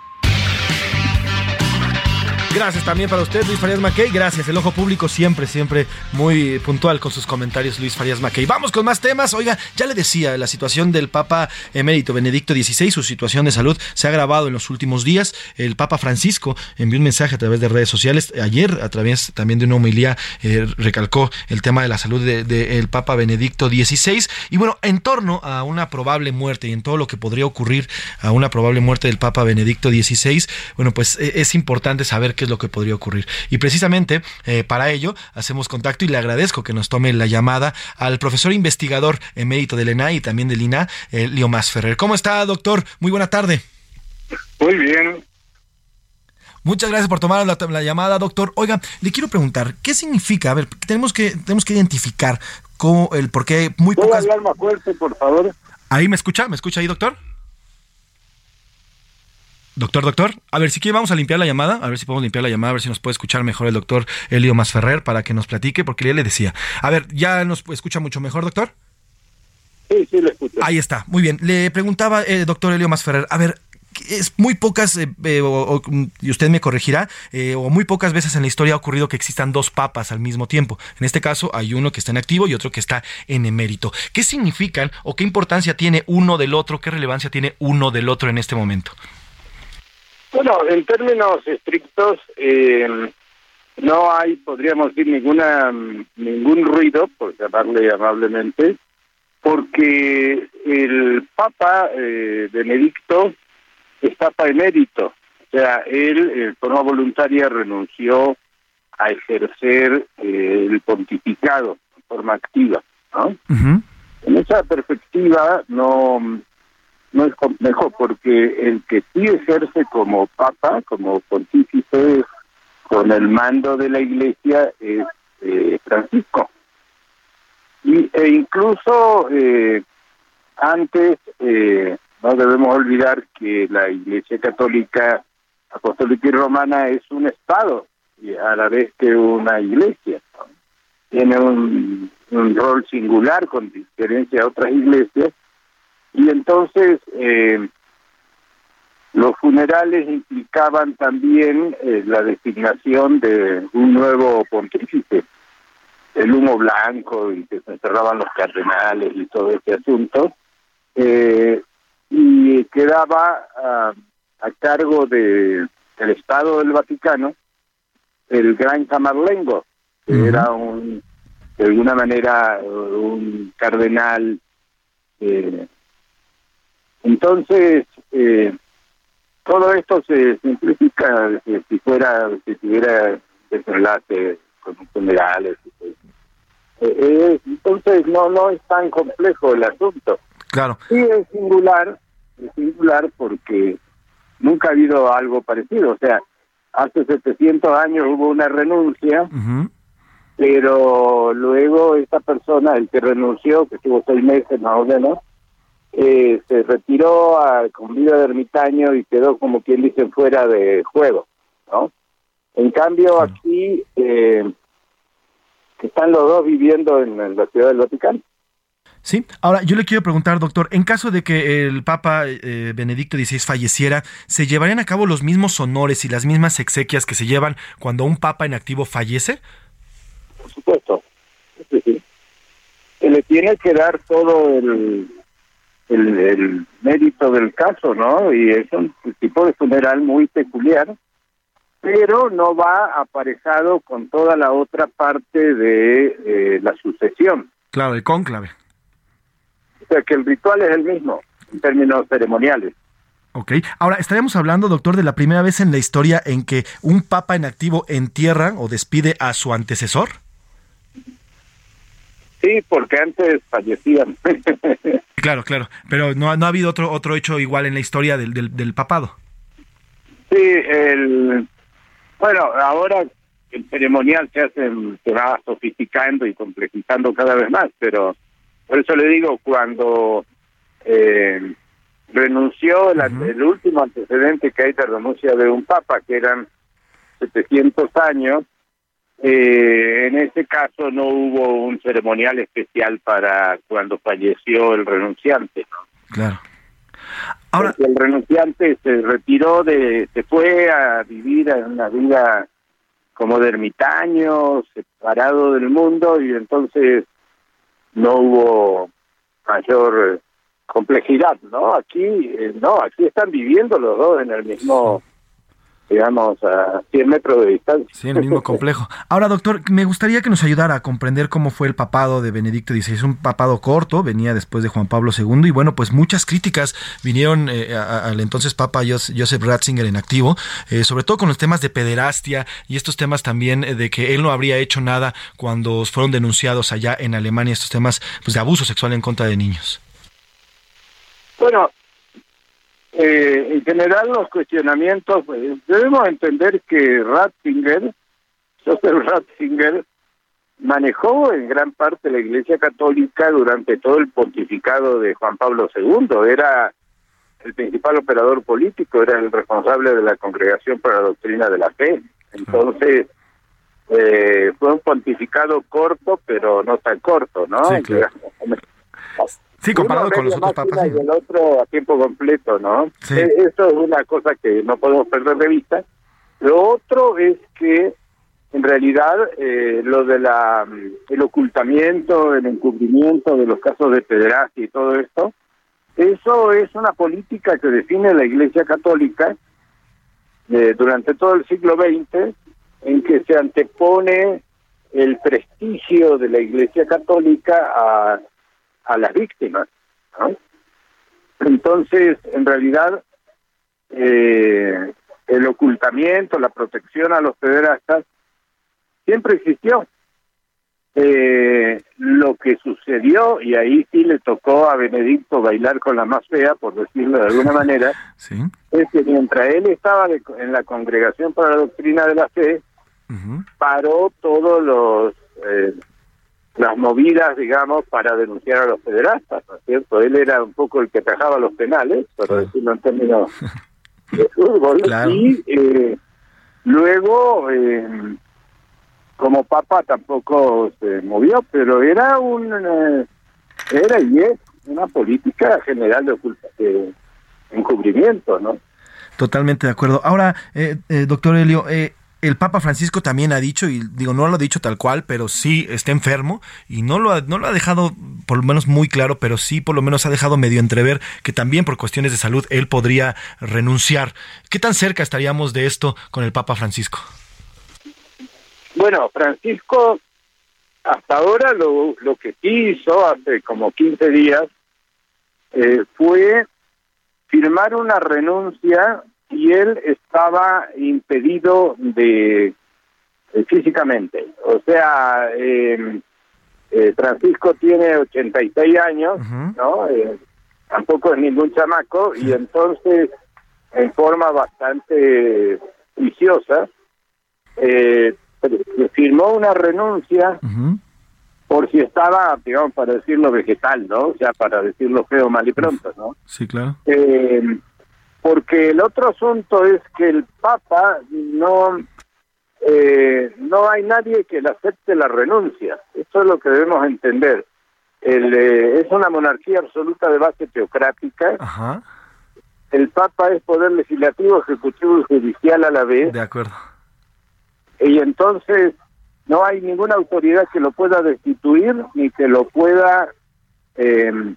Gracias también para usted, Luis Farías Mackey. Gracias. El ojo público siempre, siempre muy puntual con sus comentarios, Luis Farías Mackey. Vamos con más temas. Oiga, ya le decía, la situación del Papa emérito Benedicto XVI, su situación de salud se ha agravado en los últimos días. El Papa Francisco envió un mensaje a través de redes sociales. Ayer, a través también de una homilía, eh, recalcó el tema de la salud del de, el Papa Benedicto XVI. Y bueno, en torno a una probable muerte y en todo lo que podría ocurrir a una probable muerte del Papa Benedicto XVI, bueno, pues es importante saber qué es lo que podría ocurrir. Y precisamente eh, para ello hacemos contacto y le agradezco que nos tome la llamada al profesor investigador emérito del ENA y también del INA, eh, Leomás Ferrer. ¿Cómo está, doctor? Muy buena tarde. Muy bien. Muchas gracias por tomar la, la, llamada, doctor. Oiga, le quiero preguntar, ¿qué significa? A ver, tenemos que, tenemos que identificar cómo, el por qué muy ¿Puedo pocas... hablar más fuerte, por favor? Ahí me escucha, ¿me escucha ahí, doctor? Doctor, doctor, a ver si quiere vamos a limpiar la llamada, a ver si podemos limpiar la llamada, a ver si nos puede escuchar mejor el doctor Elio Masferrer para que nos platique, porque ya le decía. A ver, ¿ya nos escucha mucho mejor, doctor? Sí, sí, lo escucho. Ahí está, muy bien. Le preguntaba, eh, doctor Elio Masferrer, a ver, es muy pocas, eh, eh, o- o, y usted me corregirá, eh, o muy pocas veces en la historia ha ocurrido que existan dos papas al mismo tiempo. En este caso hay uno que está en activo y otro que está en emérito. ¿Qué significan o qué importancia tiene uno del otro? ¿Qué relevancia tiene uno del otro en este momento? Bueno, en términos estrictos, eh, no hay, podríamos decir, ninguna ningún ruido, por llamarle amablemente, porque el Papa eh, Benedicto es Papa emérito. O sea, él, eh, de forma voluntaria, renunció a ejercer eh, el pontificado de forma activa. ¿no? En esa perspectiva no, no es complejo porque el que sí ejerce como papa, como pontífice, con el mando de la iglesia es eh, Francisco. Y, e incluso eh, antes, eh, no debemos olvidar que la iglesia católica, apostólica y romana es un estado, y a la vez que una iglesia. Tiene un, un rol singular con diferencia a otras iglesias y entonces eh, los funerales implicaban también eh, la designación de un nuevo pontífice, el humo blanco y que se encerraban los cardenales y todo ese asunto, eh, y quedaba ah, a cargo de, del Estado del Vaticano el gran Camarlengo, que era un de alguna manera un cardenal eh, entonces, eh, todo esto se simplifica eh, si fuera, si tuviera desenlace con funerales. Eh, eh, entonces, no no es tan complejo el asunto. Claro. Sí es singular, es singular porque nunca ha habido algo parecido. O sea, hace 700 años hubo una renuncia, pero luego esta persona, el que renunció, que estuvo seis meses más o menos, eh, se retiró a, con vida de ermitaño y quedó como quien dice fuera de juego, ¿no? En cambio aquí eh, están los dos viviendo en, en la ciudad del Vaticano. Sí, ahora yo le quiero preguntar, doctor, en caso de que el Papa eh, Benedicto XVI falleciera, ¿se llevarían a cabo los mismos honores y las mismas exequias que se llevan cuando un Papa en activo fallece? Por supuesto. Sí, sí. Se le tiene que dar todo el, el, el mérito del caso, ¿no? Y es un tipo de funeral muy peculiar, pero no va aparejado con toda la otra parte de eh, la sucesión. Claro, el cónclave. O sea que el ritual es el mismo en términos ceremoniales. Ok. Ahora, estaríamos hablando, doctor, de la primera vez en la historia en que un papa en activo entierra o despide a su antecesor. Sí, porque antes fallecían. Claro, claro. Pero no, ha- no ha habido otro, otro hecho igual en la historia del, del, del papado. Sí, el bueno, ahora el ceremonial se hace, se va sofisticando y complejizando cada vez más, pero por eso le digo, cuando eh, renunció, el último antecedente que hay de renuncia de un papa, que eran 700 años, eh, en ese caso no hubo un ceremonial especial para cuando falleció el renunciante, ¿no? Claro. Ahora, el renunciante se retiró de, se fue a vivir en una vida como de ermitaño, separado del mundo, y entonces no hubo mayor complejidad, ¿no? Aquí, eh, no, aquí están viviendo los dos en el mismo, digamos, a 100 metros de distancia. Sí, en el mismo complejo. Ahora, doctor, me gustaría que nos ayudara a comprender cómo fue el papado de Benedicto XVI. Es un papado corto, venía después de Juan Pablo II, y bueno, pues muchas críticas vinieron eh, a- al entonces Papa Jos- Joseph Ratzinger en activo, eh, sobre todo con los temas de pederastia y estos temas también eh, de que él no habría hecho nada cuando fueron denunciados allá en Alemania, estos temas pues, de abuso sexual en contra de niños. Bueno, eh, en general los cuestionamientos, pues, debemos entender que Ratzinger, Joseph Ratzinger, manejó en gran parte la Iglesia Católica durante todo el pontificado de Juan Pablo II. Era el principal operador político, era el responsable de la Congregación para la Doctrina de la Fe. Entonces, eh, fue un pontificado corto, pero no tan corto, ¿no? Sí, claro. Sí, comparado Uno con los otros papas. Y el otro a tiempo completo, ¿no? Sí. Eh, Eso es una cosa que no podemos perder de vista. Lo otro es que, en realidad, eh, lo de la mm, el ocultamiento, el encubrimiento de los casos de pederastia y todo esto, eso es una política que define la Iglesia Católica eh, durante todo el siglo XX, en que se antepone el prestigio de la Iglesia Católica a, a las víctimas. ¿no? Entonces, en realidad, eh, el ocultamiento, la protección a los pederastas, siempre existió. Eh, lo que sucedió, y ahí sí le tocó a Benedicto bailar con la más fea, por decirlo de alguna manera, Sí. es que mientras él estaba de- en la Congregación para la Doctrina de la Fe, paró todos los eh, las movidas, digamos, para denunciar a los federastas, ¿no es cierto? Él era un poco el que atajaba los penales, por decirlo en términos de fútbol, y eh, luego, eh, como papa tampoco se movió, pero era un, eh, era y es una política general de, oculta- de encubrimiento, ¿no? Totalmente de acuerdo. Ahora, eh, eh, doctor Helio, eh, el Papa Francisco también ha dicho, y digo, no lo ha dicho tal cual, pero sí está enfermo y no lo ha, no lo ha dejado por lo menos muy claro, pero sí por lo menos ha dejado medio entrever que también por cuestiones de salud él podría renunciar. ¿Qué tan cerca estaríamos de esto con el Papa Francisco? Bueno, Francisco hasta ahora lo, lo que hizo hace como 15 días eh, fue firmar una renuncia y él estaba impedido de eh, físicamente. O sea, eh, eh, Francisco tiene 86 años, ¿no? Eh, tampoco es ningún chamaco y entonces en forma bastante juiciosa eh, firmó una renuncia por si estaba, digamos, para decirlo vegetal, ¿no? O sea, para decirlo feo, mal y pronto, ¿no? Sí, claro. Eh, porque el otro asunto es que el Papa no eh, no hay nadie que le acepte la renuncia. Eso es lo que debemos entender. El, eh, es una monarquía absoluta de base teocrática. Ajá. El Papa es poder legislativo, ejecutivo y judicial a la vez. De acuerdo. Y entonces no hay ninguna autoridad que lo pueda destituir ni que lo pueda, eh,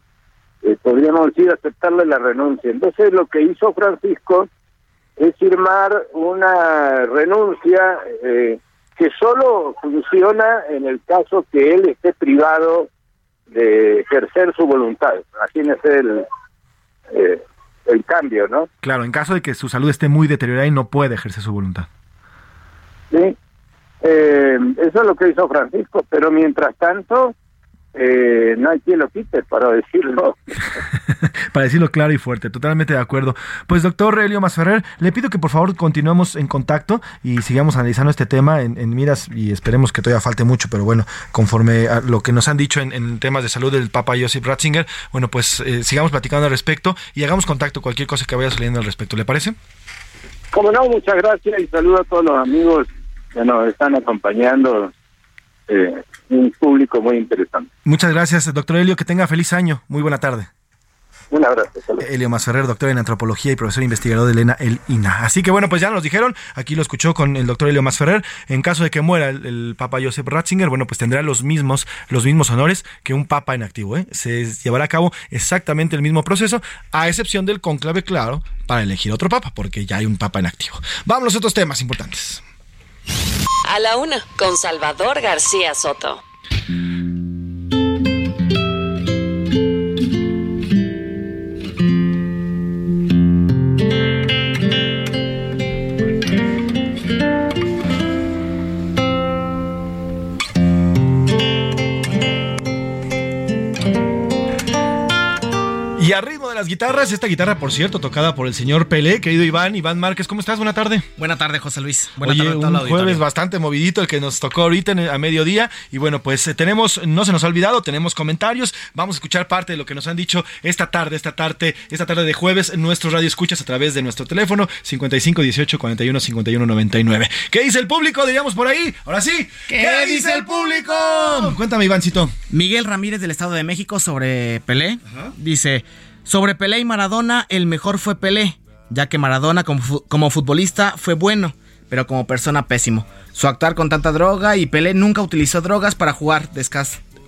eh, podríamos decir, aceptarle la renuncia. Entonces lo que hizo Francisco es firmar una renuncia eh, que solo funciona en el caso que él esté privado de ejercer su voluntad. Imagínese el, eh, el cambio, ¿no? Claro, en caso de que su salud esté muy deteriorada y no puede ejercer su voluntad. Sí, eh, eso es lo que hizo Francisco, pero mientras tanto, eh, no hay quien lo quite, para decirlo. Para decirlo claro y fuerte, totalmente de acuerdo. Pues doctor Helio Masferrer, le pido que por favor continuemos en contacto y sigamos analizando este tema en, en miras y esperemos que todavía falte mucho, pero bueno, conforme a lo que nos han dicho en, en temas de salud del Papa Joseph Ratzinger, bueno, pues eh, sigamos platicando al respecto y hagamos contacto cualquier cosa que vaya saliendo al respecto, ¿le parece? Como no, muchas gracias y saludo a todos los amigos que nos están acompañando. Eh, un público muy interesante. Muchas gracias, doctor Helio, que tenga feliz año, muy buena tarde. Un abrazo. Helio Masferrer, doctor en antropología y profesor investigador de Elena El INA. Así que bueno, pues ya nos dijeron, aquí lo escuchó con el doctor Helio Masferrer, en caso de que muera el, el Papa Joseph Ratzinger, bueno, pues tendrá los mismos, los mismos honores que un Papa en activo. ¿eh? Se llevará a cabo exactamente el mismo proceso, a excepción del conclave, claro, para elegir otro Papa, porque ya hay un Papa en activo. Vamos a otros temas importantes. A la una, con Salvador García Soto. Y a ritmo de las guitarras. Esta guitarra, por cierto, tocada por el señor Pelé, querido Iván. Iván Márquez, ¿cómo estás? Buena tarde. Buena tarde, José Luis. Buena Oye, tarde a un jueves bastante movidito el que nos tocó ahorita a mediodía. Y bueno, pues eh, tenemos, no se nos ha olvidado, tenemos comentarios. Vamos a escuchar parte de lo que nos han dicho esta tarde, esta tarde, esta tarde de jueves en nuestro radio escuchas a través de nuestro teléfono 55 18 41 51 99. ¿Qué dice el público? Diríamos por ahí. Ahora sí. ¿Qué dice el público? Cuéntame, Ivancito. Miguel Ramírez del Estado de México sobre Pelé. Dice, sobre Pelé y Maradona, el mejor fue Pelé, ya que Maradona como, como futbolista fue bueno, pero como persona pésimo. Su actuar con tanta droga y Pelé nunca utilizó drogas para jugar.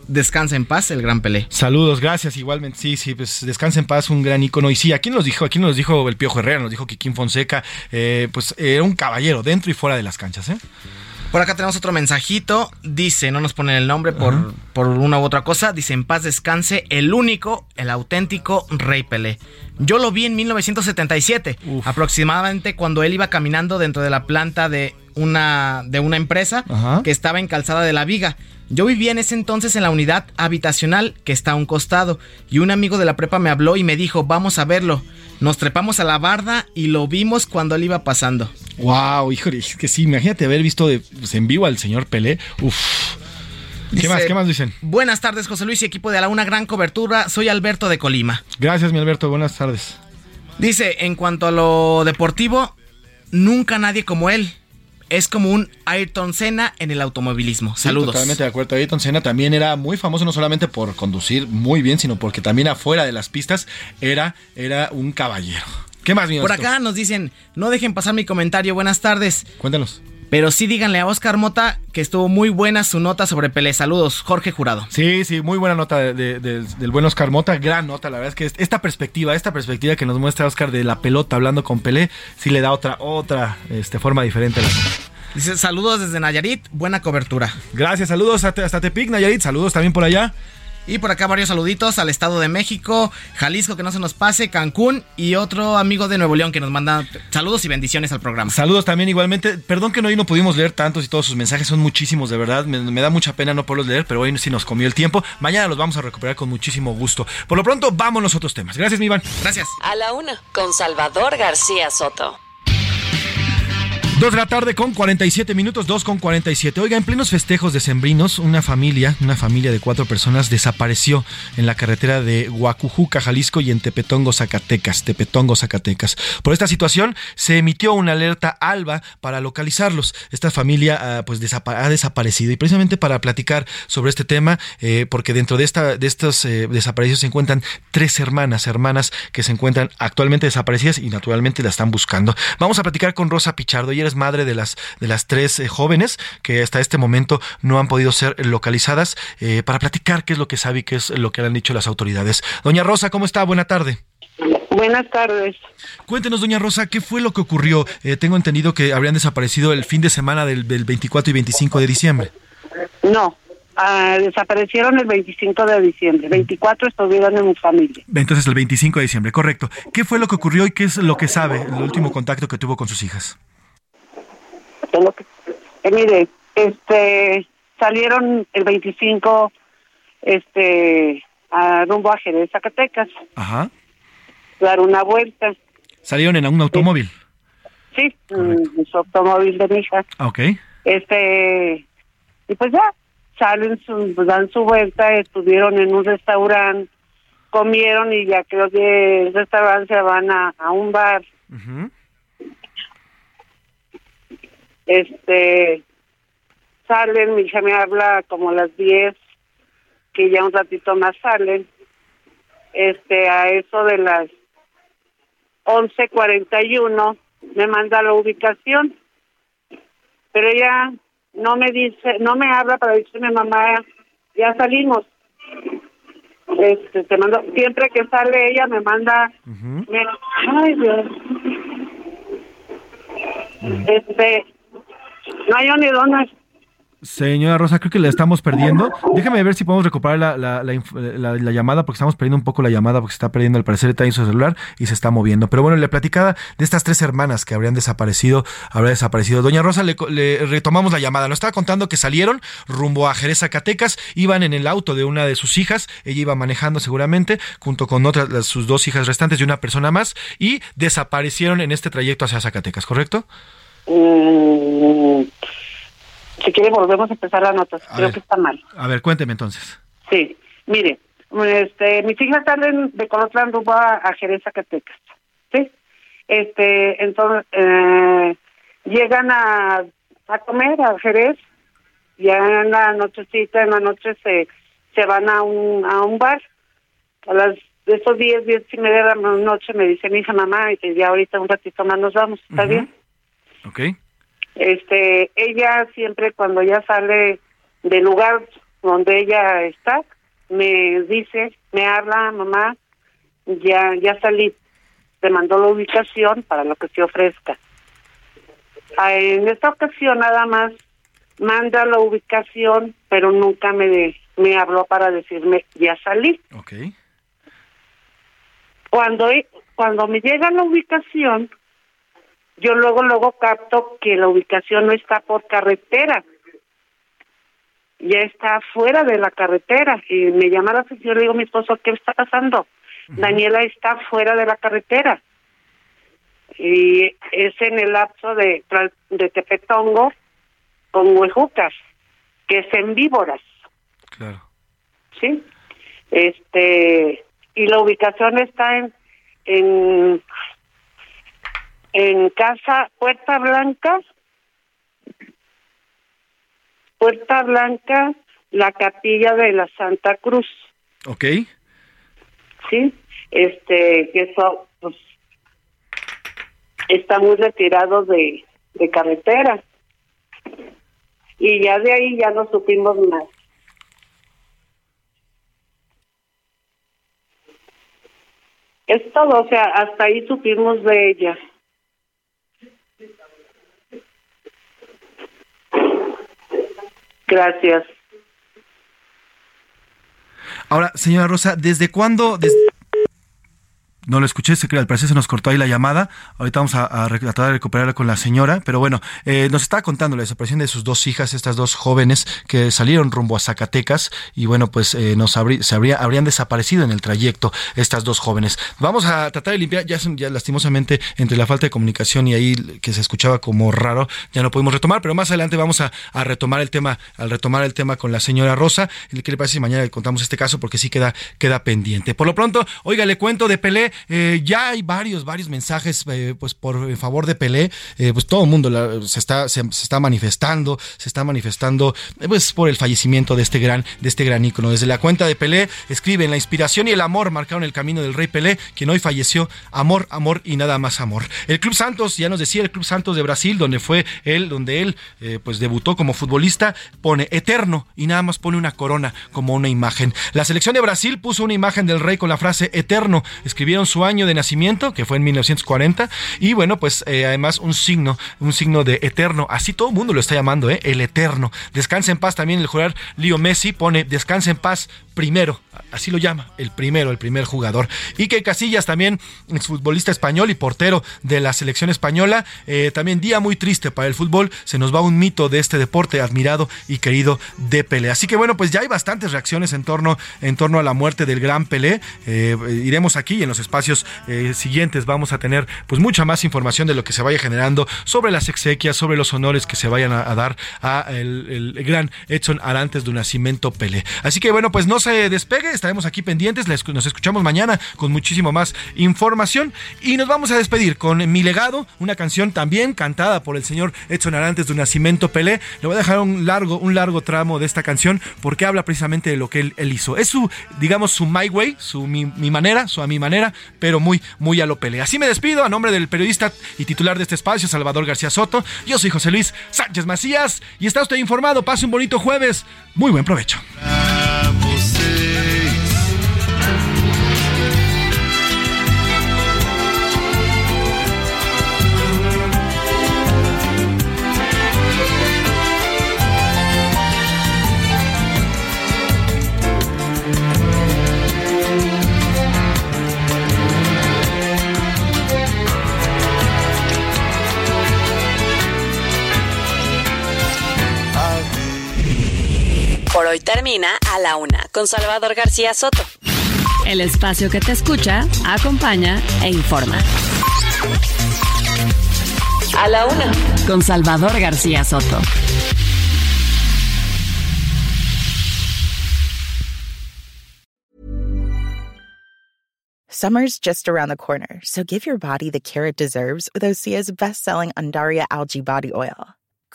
Descansa en paz el gran Pelé. Saludos, gracias. Igualmente, sí, sí, pues descansa en paz, un gran ícono. Y sí, aquí nos dijo, aquí nos dijo el Piojo Herrera, nos dijo Kikín Fonseca, eh, pues era un caballero dentro y fuera de las canchas, ¿eh? Por acá tenemos otro mensajito. Dice, no nos ponen el nombre por, por una u otra cosa. Dice, en paz descanse el único, el auténtico Rey Pelé. Yo lo vi en 1977, aproximadamente cuando él iba caminando dentro de la planta de una, de una empresa Ajá. que estaba en Calzada de la Viga. Yo vivía en ese entonces en la unidad habitacional que está a un costado y un amigo de la prepa me habló y me dijo, vamos a verlo. Nos trepamos a la barda y lo vimos cuando él iba pasando. Wow, híjole, es que sí, imagínate haber visto de- pues, en vivo al señor Pelé. Uf. ¿Qué Dice, más? ¿Qué más dicen? Buenas tardes, José Luis y equipo de la Una Gran Cobertura. Soy Alberto de Colima. Gracias, mi Alberto. Buenas tardes. Dice, en cuanto a lo deportivo, nunca nadie como él. Es como un Ayrton Senna en el automovilismo. Sí, Saludos. totalmente de acuerdo. Ayrton Senna también era muy famoso no solamente por conducir muy bien, sino porque también afuera de las pistas era, era un caballero. ¿Qué más, Por acá nos dicen, no dejen pasar mi comentario, buenas tardes. Cuéntanos. Pero sí díganle a Oscar Mota que estuvo muy buena su nota sobre Pelé. Saludos, Jorge Jurado. Sí, sí, muy buena nota de- de- del- del buen Oscar Mota, gran nota, la verdad es que es- esta perspectiva, esta perspectiva que nos muestra Oscar de la pelota hablando con Pelé, sí le da otra, otra este, forma diferente a la nota. Dice, saludos desde Nayarit, buena cobertura. Gracias, saludos hasta, hasta Tepic, Nayarit, saludos también por allá. Y por acá varios saluditos al Estado de México, Jalisco, que no se nos pase, Cancún y otro amigo de Nuevo León que nos manda saludos y bendiciones al programa. Saludos también igualmente. Perdón que hoy no pudimos leer tantos y todos sus mensajes son muchísimos, de verdad. Me, me da mucha pena no poderlos leer, pero hoy sí nos comió el tiempo. Mañana los vamos a recuperar con muchísimo gusto. Por lo pronto, vámonos a otros temas. Gracias, mi Iván. Gracias. A la una, con Salvador García Soto. Dos de la tarde con 47 minutos, 2 con 47. Oiga, en plenos festejos decembrinos, una familia, una familia de cuatro personas desapareció en la carretera de Huacujuca, Jalisco y en Tepetongo, Zacatecas, Tepetongo, Zacatecas. Por esta situación se emitió una alerta alba para localizarlos. Esta familia ah, pues ha desaparecido y precisamente para platicar sobre este tema, eh, porque dentro de esta de estos eh, desaparecidos se encuentran tres hermanas, hermanas que se encuentran actualmente desaparecidas y naturalmente la están buscando. Vamos a platicar con Rosa Pichardo. Es madre de las de las tres eh, jóvenes que hasta este momento no han podido ser localizadas eh, para platicar qué es lo que sabe y qué es lo que le han dicho las autoridades. Doña Rosa, ¿cómo está? Buena tarde. Buenas tardes. Cuéntenos, doña Rosa, ¿qué fue lo que ocurrió? Eh, tengo entendido que habrían desaparecido el fin de semana del, del 24 y 25 de diciembre. No, ah, desaparecieron el 25 de diciembre. 24 estuvieron en mi familia. Entonces el 25 de diciembre, correcto. ¿Qué fue lo que ocurrió y qué es lo que sabe, el último contacto que tuvo con sus hijas? Eh, mire, este, salieron el 25, este, a rumbo a Jerez, Zacatecas, Ajá. dar una vuelta. Salieron en un automóvil. Sí, en su automóvil de mi hija. Ah, Ok. Este, y pues ya, salen, su, pues dan su vuelta, estuvieron en un restaurante, comieron y ya creo que el restaurante se van a, a un bar. Este, salen, mi hija me habla como a las 10, que ya un ratito más salen. Este, a eso de las 11:41 me manda la ubicación. Pero ella no me dice, no me habla para decirme mamá, ya salimos. Este, te mando, siempre que sale ella me manda, me- ay Dios. Este, Señora Rosa, creo que la estamos perdiendo. Déjeme ver si podemos recuperar la, la, la, la- la llamada, porque estamos perdiendo un poco la llamada, porque se está perdiendo al parecer en su celular y se está moviendo. Pero bueno, le platicaba de estas tres hermanas que habrían desaparecido, habría desaparecido. Doña Rosa, le, le retomamos la llamada. Nos estaba contando que salieron rumbo a Jerez, Zacatecas, iban en el auto de una de sus hijas, ella iba manejando seguramente, junto con otras, sus dos hijas restantes y una persona más, y desaparecieron en este trayecto hacia Zacatecas, ¿correcto? Mm, si quiere volvemos a empezar la nota. Creo ver. que está mal. A ver, cuénteme entonces. Sí, mire, este, mis hijas salen de Colotlán rumbo a, a Jerez, Zacatecas, ¿sí? Este, entonces, eh, llegan a, a comer a Jerez, ya en la nochecita, en la noche se, se van a un, a un bar. A las de esos 10, 10 y media de la noche me dice mi hija, mamá, y ya ahorita un ratito más nos vamos, ¿está bien? Ok. este ella siempre cuando ya sale del lugar donde ella está me dice me habla mamá ya ya salí te mandó la ubicación para lo que se ofrezca Ah, en esta ocasión nada más manda la ubicación pero nunca me me habló para decirme ya salí Ok. cuando cuando me llega la ubicación yo luego luego capto que la ubicación no está por carretera. Ya está fuera de la carretera. Y me llama la atención le digo a mi esposo qué está pasando Daniela está fuera de la carretera. Y es en el lapso de de Tepetongo con Huejucas que es en Víboras. Claro. sí. Este y la ubicación está en en en casa Puerta Blanca. Puerta Blanca la capilla de la Santa Cruz. Ok. sí este que eso pues está muy retirado de de carretera. Y ya de ahí ya no supimos más. Es todo o sea hasta ahí supimos de ella gracias Ahora, señora Rosa, ¿desde cuándo? No lo escuché, se al parecer se nos cortó ahí la llamada. Ahorita vamos a, tratar de recuperarla con la señora. Pero bueno, eh, nos estaba contando la desaparición de sus dos hijas, estas dos jóvenes que salieron rumbo a Zacatecas. Y bueno, pues eh, nos se habría- habrían desaparecido en el trayecto estas dos jóvenes. Vamos a tratar de limpiar, ya lastimosamente, entre la falta de comunicación y ahí que se escuchaba como raro, ya no pudimos retomar. Pero más adelante vamos a, a retomar el tema, al retomar el tema con la señora Rosa. ¿Qué le parece si mañana le contamos este caso? Porque sí queda, queda pendiente. Por lo pronto, oiga, le cuento de Pelé. Eh, ya hay varios, varios mensajes eh, pues por en favor de Pelé. Eh, pues todo el mundo se, está, se, está manifestando, se está manifestando eh, pues por el fallecimiento de este gran, de este gran ícono. Desde la cuenta de Pelé escriben la inspiración y el amor marcaron el camino del rey Pelé, quien hoy falleció. Amor, amor y nada más amor. El Club Santos, ya nos decía el Club Santos de Brasil, donde fue él, donde él eh, pues debutó como futbolista, pone eterno y nada más pone una corona como una imagen. La selección de Brasil puso una imagen del rey con la frase eterno. Escribieron su año de nacimiento, que fue en 1940, y bueno, pues eh, además un signo, un signo de eterno. Así todo el mundo lo está llamando, ¿eh? El eterno. Descansa en paz también el jugador Leo Messi pone descansa en paz primero, así lo llama, el primero, el primer jugador. Y que Casillas también, futbolista español y portero de la selección española, eh, también día muy triste para el fútbol, se nos va un mito de este deporte admirado y querido de Pelé. Así que bueno, pues ya hay bastantes reacciones en torno, en torno a la muerte del gran Pelé. Eh, iremos aquí en los espacios eh, siguientes, vamos a tener pues mucha más información de lo que se vaya generando sobre las exequias, sobre los honores que se vayan a, dar a el, el gran Edson Arantes de Nacimiento Pelé. Así que bueno, pues no se despegue, estaremos aquí pendientes, les- nos escuchamos mañana con muchísimo más información y nos vamos a despedir con Mi Legado, una canción también cantada por el señor Edson Arantes de Nacimiento Pelé. Le voy a dejar un largo, un largo tramo de esta canción porque habla precisamente de lo que él, hizo. Es su, digamos, su my way, su mi, mi manera, su a mi manera, pero muy, muy a lo Pelé. Así me despido a nombre del periodista y titular de este espacio, Salvador García Soto. Yo soy José Luis Sánchez Macías y está usted informado. Pase un bonito jueves. Muy buen provecho. Hoy termina a la una con Salvador García Soto. El espacio que te escucha, acompaña e informa. A la una con Salvador García Soto. Summer's just around the corner, so give your body the care it deserves with Osea's best-selling Andaria algae body oil.